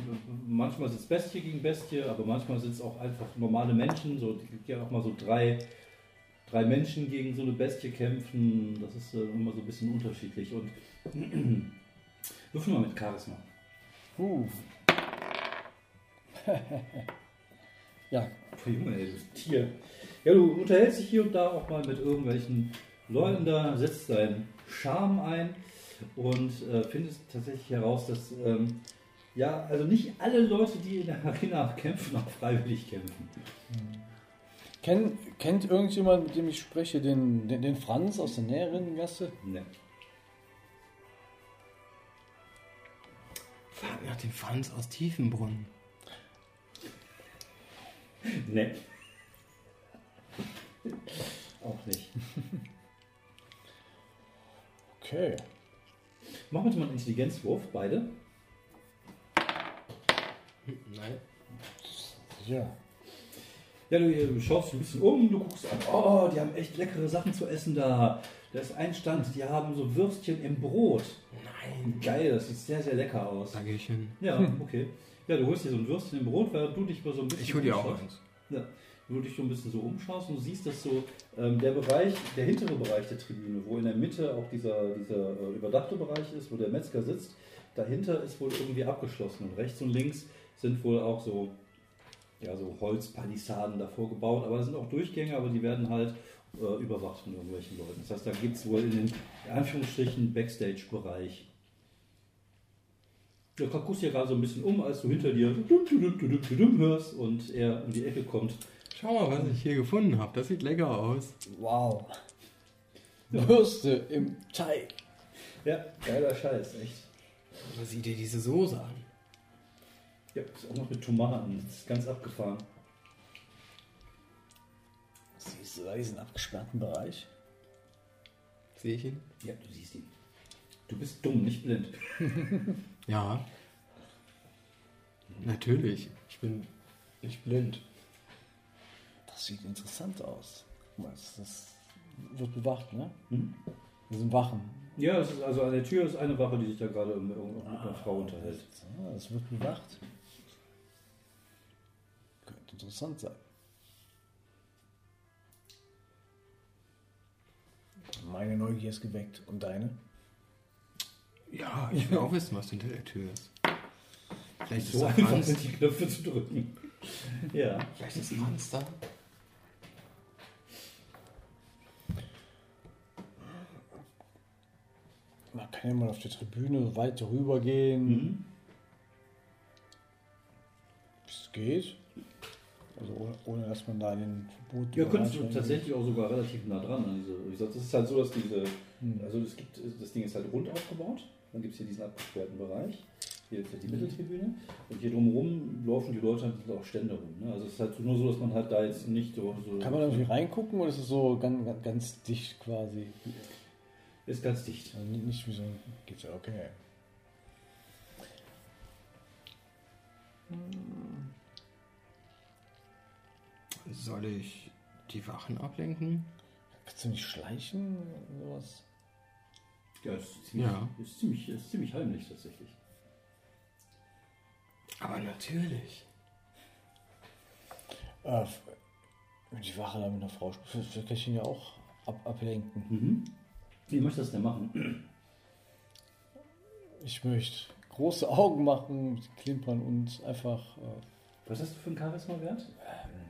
manchmal sitzt Bestie gegen Bestie, aber manchmal sind es auch einfach normale Menschen. So es gibt ja auch mal so drei, drei Menschen gegen so eine Bestie kämpfen. Das ist äh, immer so ein bisschen unterschiedlich. Und würfeln wir mit Charisma. Uh. ja, Junge, ey, das Tier. Ja, du unterhältst dich hier und da auch mal mit irgendwelchen Leuten da, setzt deinen Charme ein und äh, findest tatsächlich heraus, dass ähm, ja, also nicht alle Leute, die in der Arena kämpfen, auch freiwillig kämpfen. Kennt, kennt irgendjemand, mit dem ich spreche, den, den, den Franz aus der näheren Gasse? Ne. Frag nach dem Franz aus Tiefenbrunn. Ne. Auch nicht. Okay. Mach bitte mal einen Intelligenzwurf, beide. Nein. Ja. Ja, du äh, schaust ein bisschen um, du guckst an, oh, die haben echt leckere Sachen zu essen da. Da ist ein Stand, die haben so Würstchen im Brot. Nein. Geil, das sieht sehr, sehr lecker aus. Da gehe ich hin. Ja, okay. Ja, du holst dir so ein Würstchen im Brot, weil du dich mal so ein bisschen Ich hol dir auch eins. Ja, wenn du dich so ein bisschen so umschaust und du siehst, dass so ähm, der Bereich, der hintere Bereich der Tribüne, wo in der Mitte auch dieser, dieser äh, überdachte Bereich ist, wo der Metzger sitzt, dahinter ist wohl irgendwie abgeschlossen. Und rechts und links sind wohl auch so, ja, so Holzpalisaden davor gebaut, aber das sind auch Durchgänge, aber die werden halt äh, überwacht von irgendwelchen Leuten. Das heißt, da gibt es wohl in den in Anführungsstrichen Backstage-Bereich. Ja, guckst dir gerade so ein bisschen um, als du hinter dir hörst und er um die Ecke kommt. Schau mal, was ich hier gefunden habe. Das sieht lecker aus. Wow. Würste im Teig. Ja, geiler Scheiß, echt. Aber sieh dir diese Soße an. Ja, ist auch noch mit Tomaten. Das ist ganz abgefahren. Siehst du da diesen abgesperrten Bereich? Sehe ich ihn? Ja, du siehst ihn. Du bist dumm, nicht blind. Ja. Natürlich. Ich bin nicht blind. Das sieht interessant aus. Guck mal, Das, das wird bewacht, ne? Hm? Das sind Wachen. Ja, es ist also an der Tür ist eine Wache, die sich da gerade mit, mit einer Frau unterhält. Ja, das wird bewacht. Könnte interessant sein. Meine Neugier ist geweckt. Und deine? Ja, ich will auch wissen, was hinter der Tür ist. Vielleicht ist So einfach Hans. sind die Knöpfe zu drücken. Ja. Vielleicht ist Hans da. Man kann ja mal auf der Tribüne weit rüber gehen, Mhm. es geht. Also ohne, ohne dass man da in den verbotenen Ja, könntest du tatsächlich auch sogar relativ nah dran an diese. Wie gesagt, das ist halt so, dass diese. Also es gibt, das Ding ist halt rund aufgebaut. Dann gibt es hier diesen abgesperrten Bereich. Hier ist ja die Mitteltribüne. Und hier drumherum laufen die Leute halt auch Stände rum. Ne? Also es ist halt nur so, dass man halt da jetzt nicht so. so Kann man da irgendwie reingucken oder ist es so ganz, ganz, ganz dicht quasi? Ist ganz dicht. Also nicht- nicht wie so ein Gitter, okay. Soll ich die Wachen ablenken? Kannst du nicht schleichen oder sowas? Ja, ist ziemlich, Ja. Ist ziemlich, ist ziemlich heimlich tatsächlich. Aber natürlich. Äh, wenn die Wache da mit einer Frau spricht, vielleicht kann ich ihn ja auch ab ablenken. Mhm. Wie möchtest du das denn machen? Ich möchte große Augen machen, klimpern und einfach. Äh, Was hast du für einen Charisma-Wert?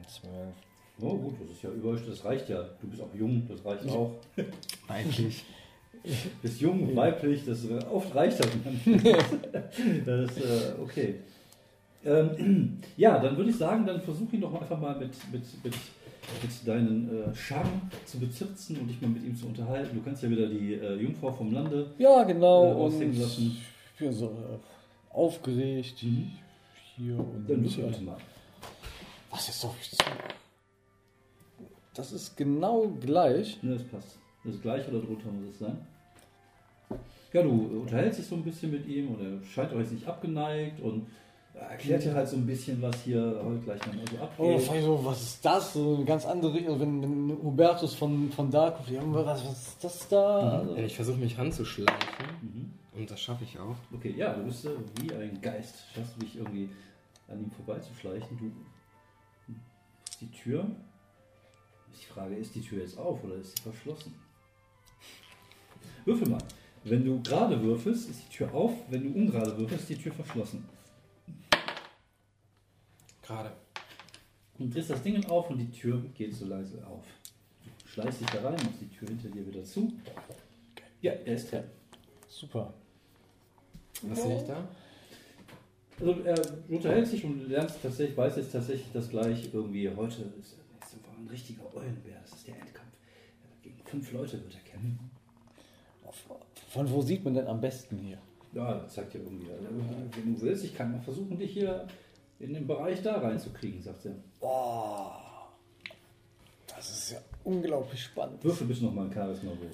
zwölf. Oh gut, das ist ja über, das reicht ja. Du bist auch jung, das reicht auch. Weiblich. Bist jung, weiblich, das äh, oft reicht das. das ist äh, okay. Ähm, ja, dann würde ich sagen, dann versuch ihn doch einfach mal mit, mit, mit, mit deinen äh, Charme zu bezirzen und dich mal mit ihm zu unterhalten. Du kannst ja wieder die äh, Jungfrau vom Lande. Ja, genau. Äh, und lassen. ich bin so äh, aufgeregt Mhm. hier und. Dann bitte mal. Was ist zu? Das ist genau gleich. Ne, das passt. Das gleiche oder drunter muss es sein. Ja, du unterhältst dich so ein bisschen mit ihm und er scheint euch nicht abgeneigt und erklärt dir halt so ein bisschen, was hier heute gleich noch mal so abgeht. Oh, fand ich so, was ist das? So eine ganz andere Richtung. Also wenn, wenn Hubertus von, von da kommt, ja, was, was ist das da? Also, Ja, ich versuche mich ranzuschleichen. Mhm. Und das schaffe ich auch. Okay, ja, du bist wie ein Geist. Schaffst du dich irgendwie an ihm vorbeizuschleichen. Du ist die Tür. Die Frage, ist die Tür jetzt auf oder ist sie verschlossen? Würfel mal. Wenn du gerade würfelst, ist die Tür auf. Wenn du ungerade würfelst, ist die Tür verschlossen. Gerade. Du drehst das Ding auf und die Tür geht so leise auf. Du schleichst dich da rein, machst die Tür hinter dir wieder zu. Ja, er ist drin. super. Was sehe ich da? Also er du unterhältst dich und lernst tatsächlich, weiß jetzt tatsächlich das gleich irgendwie, heute ist er ist einfach ein richtiger Eulenbär, das ist der Endkampf. Gegen fünf Leute wird er kämpfen. Von wo sieht man denn am besten hier? Ja, das zeigt dir irgendwie, also, wenn du willst, ich kann mal versuchen, dich hier in den Bereich da reinzukriegen, sagt er. Boah, das ist ja unglaublich spannend. Würfel bitte nochmal ein Charisma Wurf.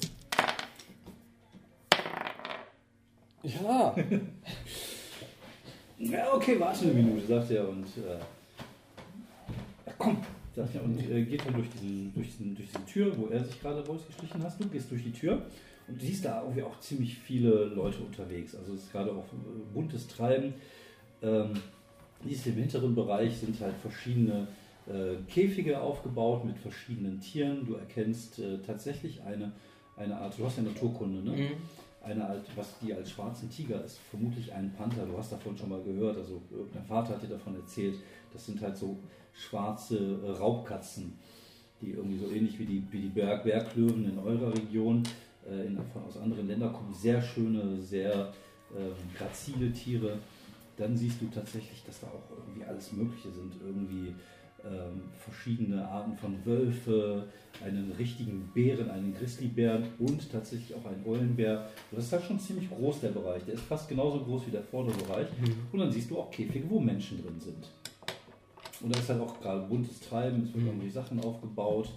Ja, Ja, okay, warte eine Minute, sagt er und äh, ja, komm, Sag ich ja, und äh, geht dann durch, diesen, durch, diesen, durch diese Tür, wo er sich gerade rausgeschlichen hast. Du gehst durch die Tür und du siehst da irgendwie auch ziemlich viele Leute unterwegs. Also es ist gerade auch äh, buntes Treiben. Ähm, siehst im hinteren Bereich sind halt verschiedene äh, Käfige aufgebaut mit verschiedenen Tieren. Du erkennst äh, tatsächlich eine, eine Art, du hast ja Naturkunde, ne? Mhm. Eine Art, was die als schwarzen Tiger ist, vermutlich ein Panther. Du hast davon schon mal gehört, also dein Vater hat dir davon erzählt. Das sind halt so schwarze äh, Raubkatzen, die irgendwie so ähnlich wie die, wie die Berg Berglöwen in eurer Region äh, in, von, aus anderen Ländern kommen. Sehr schöne, sehr ähm, grazile Tiere. Dann siehst du tatsächlich, dass da auch irgendwie alles Mögliche sind. Irgendwie ähm, verschiedene Arten von Wölfe, einen richtigen Bären, einen Grizzlybären und tatsächlich auch einen Eulenbär. Das ist halt schon ziemlich groß, der Bereich. Der ist fast genauso groß wie der vordere Bereich. Und dann siehst du auch Käfige, wo Menschen drin sind. Und da ist halt auch gerade buntes Treiben, es werden irgendwie Sachen aufgebaut.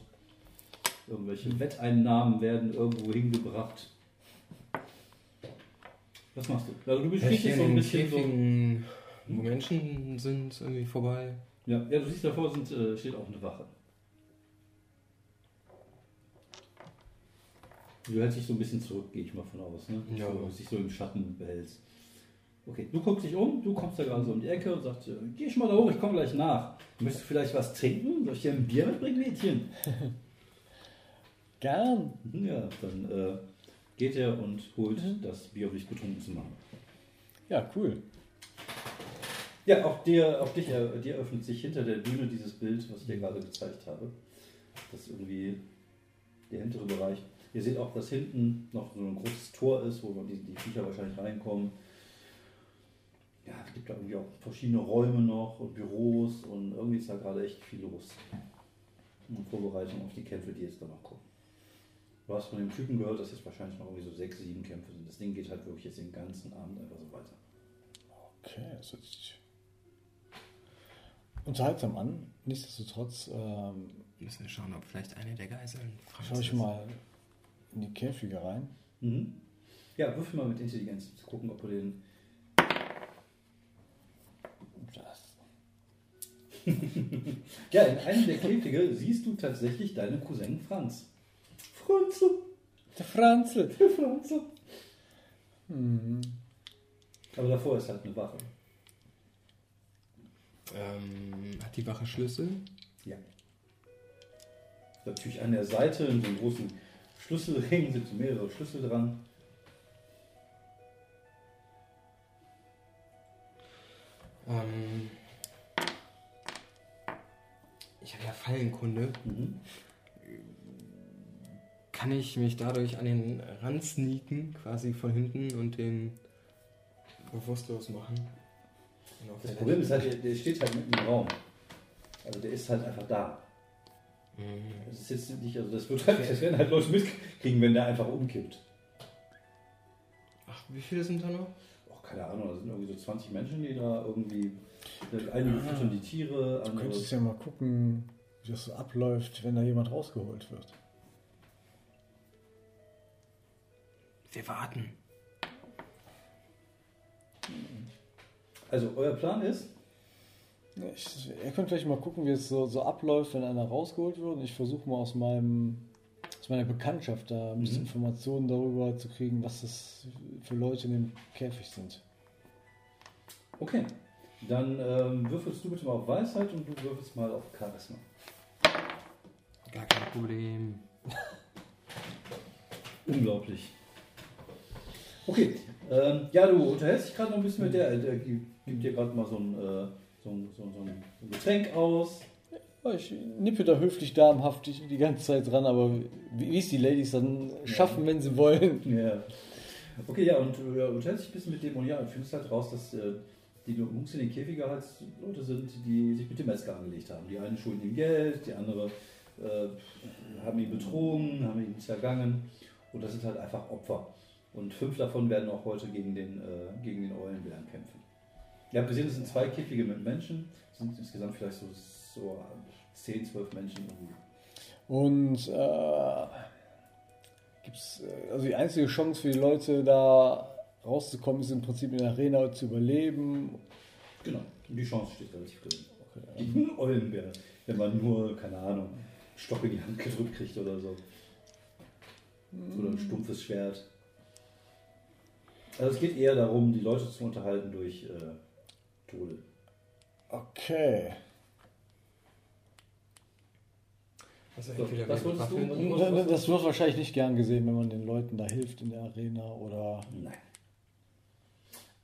Irgendwelche Wetteinnahmen werden irgendwo hingebracht. Was machst du? Also du Ich beschließt gehe so in ein bisschen so. Käfigen, wo Menschen sind, irgendwie vorbei. Ja, ja, du siehst davor sind, äh, steht auch eine Wache. Du hältst dich so ein bisschen zurück, gehe ich mal von aus, ne? Ja. So, dich so im Schatten behältst. Okay, du guckst dich um, du kommst da gerade so um die Ecke und sagst, äh, geh schon mal da hoch, ich komme gleich nach. Möchtest du vielleicht was trinken? Soll ich dir ein Bier mitbringen, Mädchen? Gern. Ja, dann äh, geht er und holt das Bier, um dich getrunken zu machen. Ja, cool. Ja, auch dir, auch dich, äh, dir öffnet sich hinter der Bühne dieses Bild, was ich dir gerade gezeigt habe. Das ist irgendwie der hintere Bereich. Ihr seht auch, dass hinten noch so ein großes Tor ist, wo die, die Viecher wahrscheinlich reinkommen. Ja, es gibt da irgendwie auch verschiedene Räume noch und Büros und irgendwie ist da gerade echt viel los. In Vorbereitung auf die Kämpfe, die jetzt da noch kommen. Du hast von dem Typen gehört, dass jetzt wahrscheinlich noch irgendwie so sechs, sieben Kämpfe sind. Das Ding geht halt wirklich jetzt den ganzen Abend einfach so weiter. Okay, das hört sich unterhaltsam an. Nichtsdestotrotz ähm, Müssen wir schauen, ob vielleicht eine der Geiseln Franz schaue ich ist. mal in die Käfige rein. Mhm. Ja, würfel mal mit Intelligenz, um zu gucken, ob du den. Das. Ja, in einem der Käfige siehst du tatsächlich deinen Cousin Franz. Franze, Der Franzl. der Franze. Hm. Aber davor ist halt eine Wache. Ähm, hat die Wache Schlüssel? Ja. Natürlich an der Seite in so einem großen Schlüsselring sind so mehrere Schlüssel dran. Ähm, ich habe ja Fallenkunde. Mhm. Kann ich mich dadurch an den Rand sneaken, quasi von hinten und den bewusstlos machen? Das der Problem ist halt, der, der steht halt mitten im Raum. Also der ist halt einfach da. Mhm. Das ist jetzt nicht, also das wird halt, das werden halt Leute mitkriegen, wenn der einfach umkippt. Ach, wie viele sind da noch? auch keine Ahnung, da sind irgendwie so 20 Menschen, die da irgendwie. Einige füttern die Tiere, Du andere. könntest ja mal gucken, wie das so abläuft, wenn da jemand rausgeholt wird. Wir warten. Also, euer Plan ist, Ich, ihr könnt vielleicht mal gucken, wie es so, so abläuft, wenn einer rausgeholt wird. Und ich versuche mal aus meinem aus meiner Bekanntschaft da ein bisschen Mhm. Informationen darüber zu kriegen, was das für Leute in dem Käfig sind. okay, dann ähm, würfelst du bitte mal auf Weisheit und du würfelst mal auf Charisma. Gar kein Problem. Unglaublich. Okay, ähm, ja, du unterhältst dich gerade noch ein bisschen mit der, der gibt dir gerade mal so ein, äh, so, ein, so, ein, so ein Getränk aus. Ich nippe da höflich damenhaft die ganze Zeit dran, aber wie wie es die Ladies dann schaffen, wenn sie wollen. Ja. Okay, ja, und du äh, unterhältst dich ein bisschen mit dem und ja, und findest halt raus, dass äh, die Jungs in den Käfiger halt Leute sind, die sich mit dem Metzger angelegt haben. Die einen schulden ihm Geld, die andere äh, haben ihn betrogen, haben ihn zergangen und das sind halt einfach Opfer. Und fünf davon werden auch heute gegen den, äh, gegen den Eulenbären kämpfen. Ihr habt gesehen, es sind zwei Käfige mit Menschen, es sind insgesamt vielleicht so, so 10, 12 Menschen irgendwie. Und äh, gibt's, äh, also die einzige Chance für die Leute da rauszukommen, ist im Prinzip in der Arena zu überleben. Genau, die Chance steht relativ drin. Die Eulenbären. wenn man nur, keine Ahnung, Stock in die Hand gedrückt kriegt oder so. Oder ein stumpfes Schwert. Also es geht eher darum, die Leute zu unterhalten durch äh, Tode. Okay. Also So, was wolltest du? Was- Das wird wahrscheinlich nicht gern gesehen, wenn man den Leuten da hilft in der Arena oder. Nein.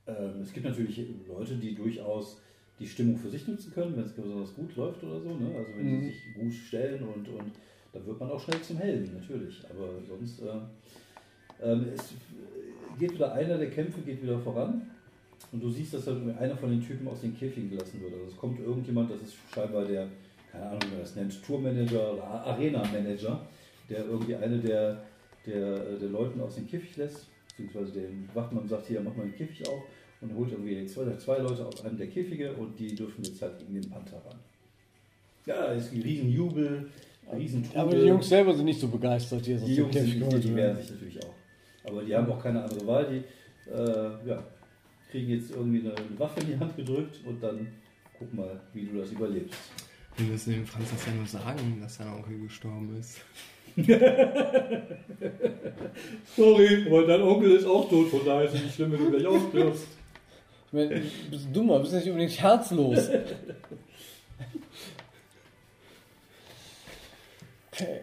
Ähm, es gibt natürlich Leute, die durchaus die Stimmung für sich nutzen können, wenn es besonders gut läuft oder so. Ne? Also wenn Mhm. sie sich gut stellen und, und dann wird man auch schnell zum Helden, natürlich. Aber sonst äh, ähm, es geht wieder einer der Kämpfe geht wieder voran. Und du siehst, dass dann einer von den Typen aus den Käfigen gelassen wird. Also es kommt irgendjemand, das ist scheinbar der, keine Ahnung, wie man das nennt, Tourmanager oder Arena-Manager, der irgendwie eine der, der, der Leuten aus dem Käfig lässt, beziehungsweise den Wachmann sagt, hier, mach mal den Käfig auf und holt irgendwie zwei, zwei Leute aus einem der Käfige und die dürfen jetzt halt gegen den Panther ran. Ja, es ist ein Riesenjubel, Riesentrubel. Aber die Jungs selber sind nicht so begeistert, aus Die dem Jungs sind, die, die wehren sich natürlich auch. Aber die haben auch keine andere Wahl. Die äh, ja, kriegen jetzt irgendwie eine, eine Waffe in die Hand gedrückt und dann guck mal, wie du das überlebst. Wir müssen dem Franz das ja nur sagen, dass sein Onkel gestorben ist. Sorry, aber dein Onkel ist auch tot, von daher ist es nicht schlimm, wenn du gleich aufstirbst. Ich meine, du bist dummer, du bist nicht unbedingt herzlos. Okay.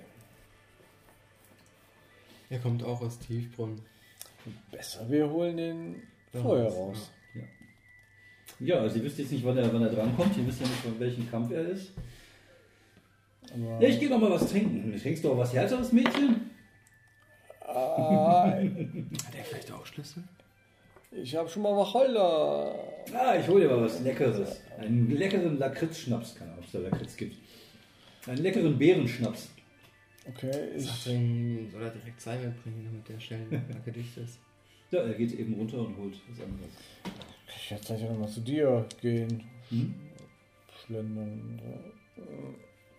Er kommt auch aus Tiefbrunn. Besser, wir holen den Ja, vorher das- raus. Ja, also ihr wisst jetzt nicht, wann er, wann er drankommt. Ihr wisst ja nicht, von welchem Kampf er ist. Aber, Ja, ich gehe noch mal was trinken. Trinkst du auch was härteres, Mädchen? ah, Hat er vielleicht auch Schlüssel? ich habe schon mal Wacholder. Ah, ich hole dir mal was Leckeres. Einen leckeren Lakritzschnaps. Keine Ahnung, ob es da Lakritz gibt. Einen leckeren Beerenschnaps. Okay, ich, Sagt ihm, soll er direkt Seil mitbringen, damit der schnell Lacke dicht ist. Ja, er geht eben runter und holt was anderes. ich werde gleich nochmal zu dir gehen. Hm? Schlendern.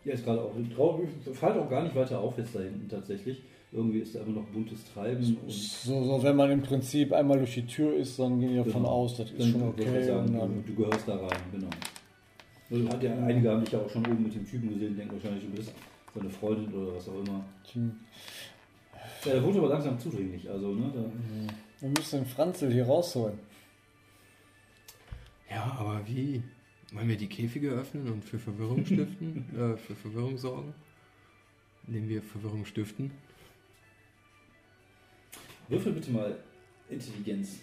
Ja, ist gerade auch traurig. Fällt auch gar nicht weiter auf jetzt da hinten tatsächlich. Irgendwie ist da immer noch buntes Treiben. Und So, so, wenn man im Prinzip einmal durch die Tür ist, dann gehen die davon Genau. aus, das ist dann schon okay. sagen, und du, dann, du gehörst da rein, genau. Also hat ja, einige haben dich ja auch schon oben mit dem Typen gesehen, denken wahrscheinlich, du bist seine Freundin oder was auch immer. Ja, der wurde aber langsam zudringlich. Also, ne, da, wir müssen den Franzel hier rausholen. Ja, aber wie? Wollen wir die Käfige öffnen und für Verwirrung stiften? äh, für Verwirrung sorgen? Indem wir Verwirrung stiften? würfel bitte mal Intelligenz.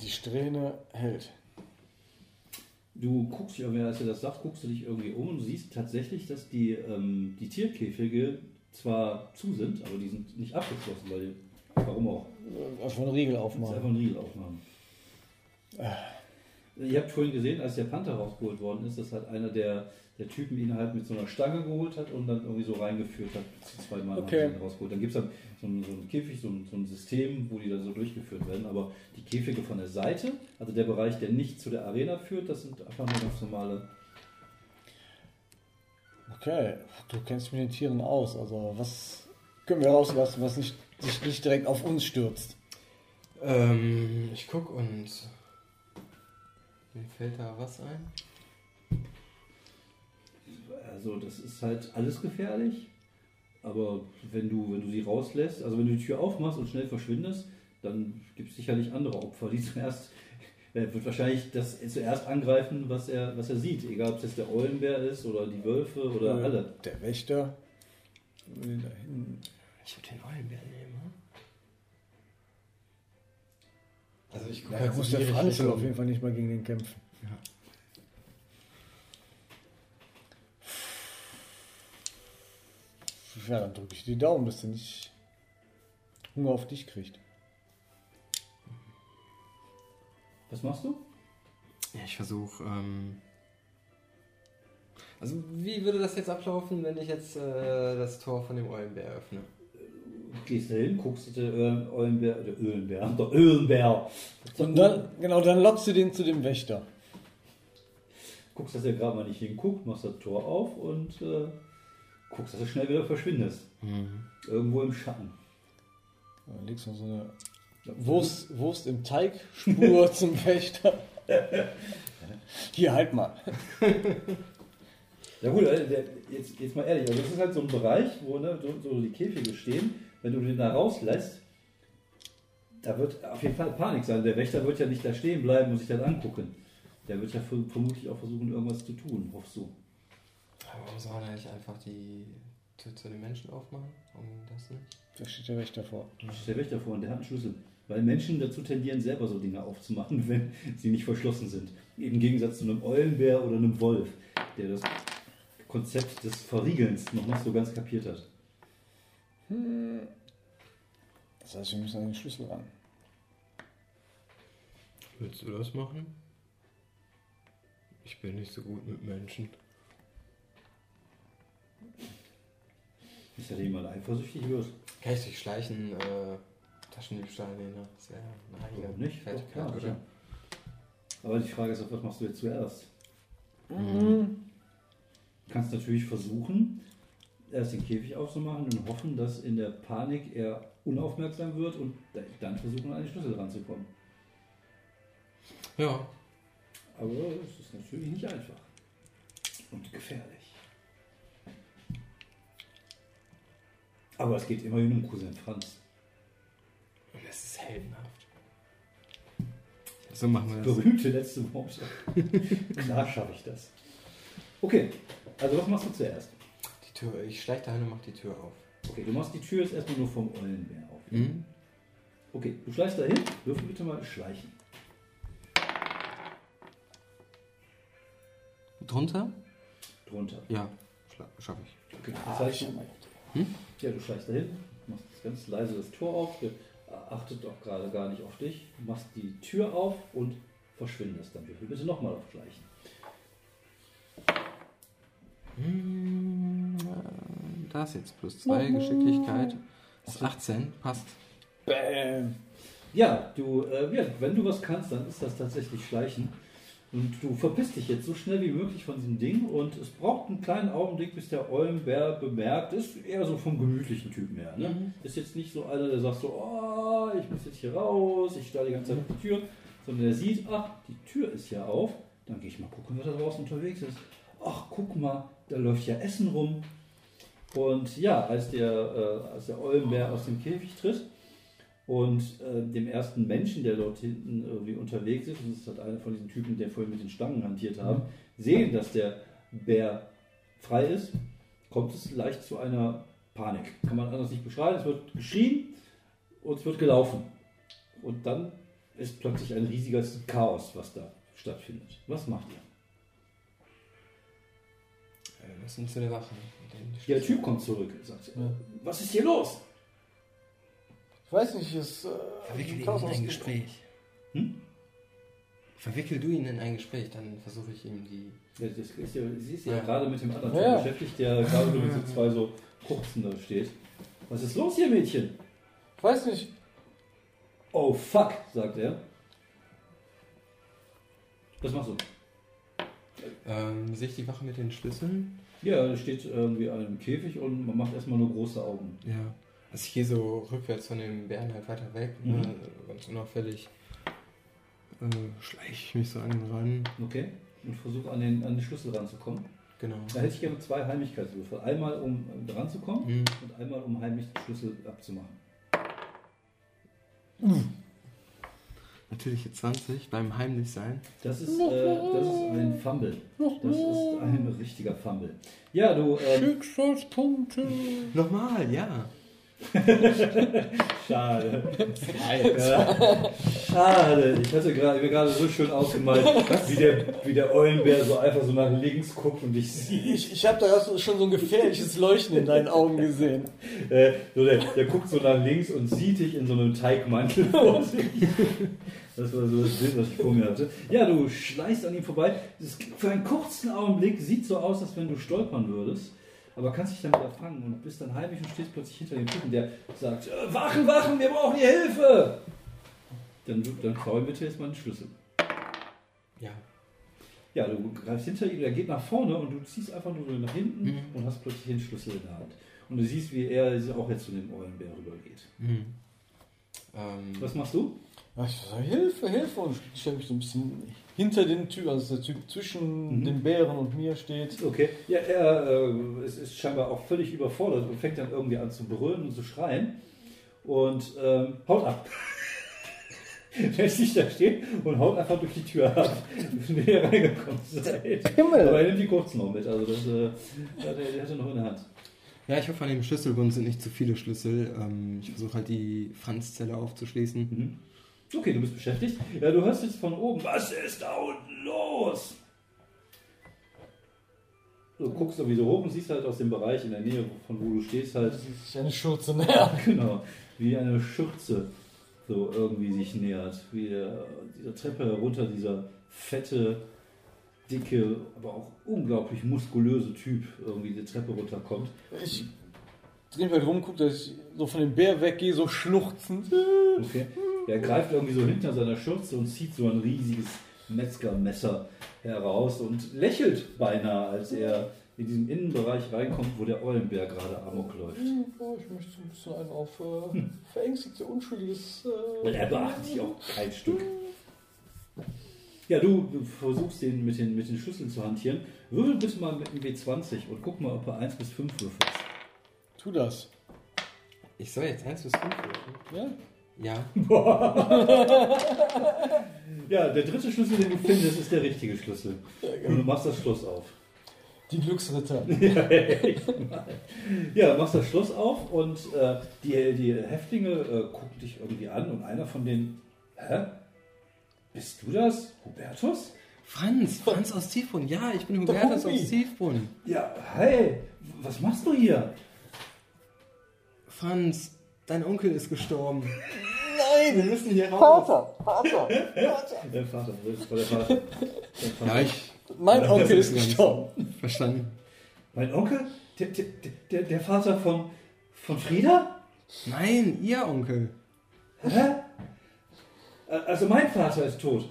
Die Strähne hält. Du guckst dich, irgendwie, als er das sagt, guckst du dich irgendwie um und siehst tatsächlich, dass die, ähm, die Tierkäfige zwar zu sind, aber die sind nicht abgeschlossen, weil warum auch? Einfach einen Riegel aufmachen. einfach einen Riegel aufmachen. Ihr habt vorhin gesehen, als der Panther rausgeholt worden ist, dass halt einer der, der Typen ihn halt mit so einer Stange geholt hat und dann irgendwie so reingeführt hat. Zu zwei Mal Okay. rausgeholt. Dann gibt es dann so ein, so ein Käfig, so ein, so ein System, wo die dann so durchgeführt werden. Aber die Käfige von der Seite, also der Bereich, der nicht zu der Arena führt, das sind einfach nur ganz normale. Okay, du kennst mit den Tieren aus. Also was können wir rauslassen, was nicht, sich nicht direkt auf uns stürzt? Ähm, ich guck und. Mir fällt da was ein? Also das ist halt alles gefährlich. Aber wenn du, wenn du sie rauslässt, also wenn du die Tür aufmachst und schnell verschwindest, dann gibt es sicherlich andere Opfer, die zuerst, er wird wahrscheinlich das zuerst angreifen, was er, was er sieht. Egal, ob es jetzt der Eulenbär ist oder die Wölfe oder Äh, alle. Der Wächter. Ich würde den Eulenbär nehmen. hm? Also ich gucke Ja, muss der Franzel auf jeden Fall nicht mal gegen den kämpfen. Ja. Ja, dann drücke ich die Daumen, dass der nicht Hunger auf dich kriegt. Was machst du? Ja, ich versuche. Ähm also, wie würde das jetzt ablaufen, wenn ich jetzt äh, das Tor von dem Eulenbär öffne? Gehst da hin, guckst der Öl- Eulenbär, der Ölenbär, der Ölenbär. Und dann, genau, dann lockst du den zu dem Wächter. Guckst, dass er gerade mal nicht hinguckt, machst das Tor auf und äh, guckst, dass du schnell wieder verschwindest. Irgendwo im Schatten. Dann legst du so eine Wurst, Wurst im Teig, Spur zum Wächter. Hier, halt mal. Ja gut, also der, jetzt, jetzt mal ehrlich, also das ist halt so ein Bereich, wo ne, so, so die Käfige stehen. Wenn du den da rauslässt, da wird auf jeden Fall Panik sein. Der Wächter wird ja nicht da stehen bleiben und sich das angucken. Der wird ja ver- vermutlich auch versuchen, irgendwas zu tun, hoffst du. Warum soll er nicht einfach die Tür zu den Menschen aufmachen? Warum das nicht? Da steht der Wächter vor. Da steht der Wächter vor und der hat einen Schlüssel. Weil Menschen dazu tendieren, selber so Dinge aufzumachen, wenn sie nicht verschlossen sind. Im Gegensatz zu einem Eulenbär oder einem Wolf, der das Konzept des Verriegelns noch nicht so ganz kapiert hat. Das heißt, wir müssen an den Schlüssel ran. Willst du das machen? Ich bin nicht so gut mit Menschen. Ist ja jemand eifersüchtig wird. Kann ich durch Schleichen äh, Taschendiebstahl nehmen? Ne? Das wäre eine eigene Warum nicht? Doch, klar, oder? Aber die Frage ist auch, was machst du jetzt zuerst? Mhm. Du kannst natürlich versuchen, erst den Käfig aufzumachen und hoffen, dass in der Panik er unaufmerksam wird und dann versuchen, an den Schlüssel ranzukommen. Ja. Aber es ist natürlich nicht einfach. Und gefährlich. Aber es geht immerhin um Cousin Franz. Und es ist heldenhaft. So machen wir das. Berühmte letzte Worte. Klar schaffe ich das. Okay, also was machst du zuerst? Die Tür, ich schleiche dahin und mach die Tür auf. Okay, du machst die Tür jetzt erstmal nur vom Eulenbär auf. Mhm. Okay, du schleichst dahin. Würfel bitte mal schleichen. Drunter? Drunter. Ja, schaffe ich. Okay, das heißt, ja, du schleichst dahin, machst ganz leise das Tor auf, der achtet auch gerade gar nicht auf dich, machst die Tür auf und verschwindest dann. Würfel bitte nochmal auf Schleichen. Hm, Da ist jetzt plus 2 Geschicklichkeit. Das ist 18, passt. Bäm. Ja, du, äh, ja, wenn du was kannst, dann ist das tatsächlich Schleichen. Und du verpisst dich jetzt so schnell wie möglich von diesem Ding und es braucht einen kleinen Augenblick, bis der Eulenbär bemerkt, ist eher so vom gemütlichen Typen her. Ne? Ist jetzt nicht so einer, der sagt so, oh, ich muss jetzt hier raus, ich stehe die ganze Zeit auf die Tür, sondern der sieht, ach, die Tür ist ja auf, dann gehe ich mal gucken, wer da draußen unterwegs ist. Ach, guck mal, da läuft ja Essen rum. Und ja, als der, äh, als der Eulenbär aus dem Käfig tritt, und äh, dem ersten Menschen, der dort hinten irgendwie unterwegs ist, und das ist halt einer von diesen Typen, der vorhin mit den Stangen hantiert haben, sehen, dass der Bär frei ist, kommt es leicht zu einer Panik. Kann man anders nicht beschreiben. Es wird geschrien und es wird gelaufen. Und dann ist plötzlich ein riesiges Chaos, was da stattfindet. Was macht ihr? Äh, Wir müssen zu der Wache. Und den Der Typ kommt zurück. Sagt, was ist hier los? Ich weiß nicht, es. Äh, Verwickel ihn in ein. Gespräch. Hm? Verwickel du ihn in ein Gespräch, dann versuche ich ihm die. Ja, das ist ja, sie ist ja, Ja. gerade mit dem anderen Ja, beschäftigt, der gerade mit so zwei so Kurzen da steht. Was ist los hier, Mädchen? Ich weiß nicht. Oh fuck, sagt er. Was machst du? Ähm, sehe ich die Wache mit den Schlüsseln? Ja, da steht irgendwie an einem Käfig und man macht erstmal nur große Augen. Ja. Ich gehe so rückwärts von dem Bären halt weiter weg, Mhm. ne? ganz unauffällig. Äh, schleiche ich mich so an ihn ran. Okay? Und versuche an den, an den Schlüssel ranzukommen. Genau. Da hätte ich gerne zwei Heimlichkeitswürfel. Einmal, um dran zu kommen Mhm. und einmal, um heimlich den Schlüssel abzumachen. Natürliche 20 beim Heimlichsein. Das ist, äh, das ist ein Fumble. Das ist ein richtiger Fumble. Ja, du. Ähm, Schicksalspunkte. Nochmal, ja. Schade. Ja. Schade. Ich hatte gerade mir gerade so schön ausgemalt, wie der, wie der Eulenbär so einfach so nach links guckt und dich sieht. Ich, ich habe da schon so ein gefährliches Leuchten in deinen Augen gesehen. Äh, so der, der guckt so nach links und sieht dich in so einem Teigmantel vor sich. Das war so das Bild, was ich vor mir hatte. Ja, du schleichst an ihm vorbei. Für einen kurzen Augenblick sieht so aus, als wenn du stolpern würdest. Aber kannst dich dann wieder fangen und bist dann heimisch und stehst plötzlich hinter dem Typen, der sagt, äh, Wachen, Wachen, wir brauchen hier Hilfe! Dann, dann klaue bitte jetzt mal den Schlüssel. Ja. Ja, du greifst hinter ihm, der geht nach vorne und du ziehst einfach nur nach hinten Mhm. und hast plötzlich den Schlüssel in der Hand. Und du siehst, wie er auch jetzt zu dem Eulenbär rübergeht. Mhm. Ähm, Was machst du? Ich sage, Hilfe, Hilfe. Und ich stelle mich so ein bisschen hinter den Typ, also der Typ zwischen Mhm. den Bären und mir steht. Okay. Ja, er äh, es ist scheinbar auch völlig überfordert und fängt dann irgendwie an zu brüllen und zu schreien und ähm, haut ab. Lässt sich da stehen und haut einfach durch die Tür ab, wenn ihr reingekommen seid. Himmel! Aber er nimmt die kurzen noch mit, also das äh, hat er, der hat er noch in der Hand. ja, ich hoffe, an dem Schlüsselbund sind nicht zu viele Schlüssel. Ähm, ich versuche halt die Franzzelle aufzuschließen. Mhm. Okay, du bist beschäftigt. Ja, du hörst jetzt von oben, was ist da unten los? Du guckst sowieso hoch und siehst halt aus dem Bereich in der Nähe, von wo du stehst, halt Ich eine Schürze näher. Genau, wie eine Schürze so irgendwie sich nähert. Wie der, dieser Treppe herunter, dieser fette, dicke, aber auch unglaublich muskulöse Typ irgendwie die Treppe runterkommt. Ich drehe mich halt rum, gucke, dass ich so von dem Bär weggehe, so schluchzend. Okay. Er greift irgendwie so hinter seiner Schürze und zieht so ein riesiges Metzgermesser heraus und lächelt beinahe, als er in diesen Innenbereich reinkommt, wo der Eulenbär gerade amok läuft. Ja, ich möchte so ein bisschen einen auf äh, verängstigte, unschuldiges. Äh, Und er beachtet sich auch kein Stück. Ja, du versuchst den mit, den mit den Schlüsseln zu hantieren. Würfel bitte mal mit dem W20 und guck mal, ob er 1 bis 5 würfelst. Tu das. Ich soll jetzt 1 bis 5 würfeln. Ja? Ja. Ja, der dritte Schlüssel, den du findest, ist der richtige Schlüssel. Und du machst das Schloss auf. Die Glücksritter. Ja, du machst das Schloss auf und äh, die, die Häftlinge äh, gucken dich irgendwie an und einer von denen, hä? Bist du das? Hubertus? Franz, Franz aus Tiefbrunn. Ja, ich bin Hubertus aus Tiefbrunn. Ja, hey, was machst du hier? Franz, dein Onkel ist gestorben. Nein, wir müssen hier raus. Vater! Der Vater, das war der Vater. Der Vater. Ja, ich Mein Ja, Onkel ist gestorben. verstanden. Mein Onkel? Der, der, der, der Vater von, von Frieda? Nein, ihr Onkel. Hä? Äh, Also mein Vater ist tot.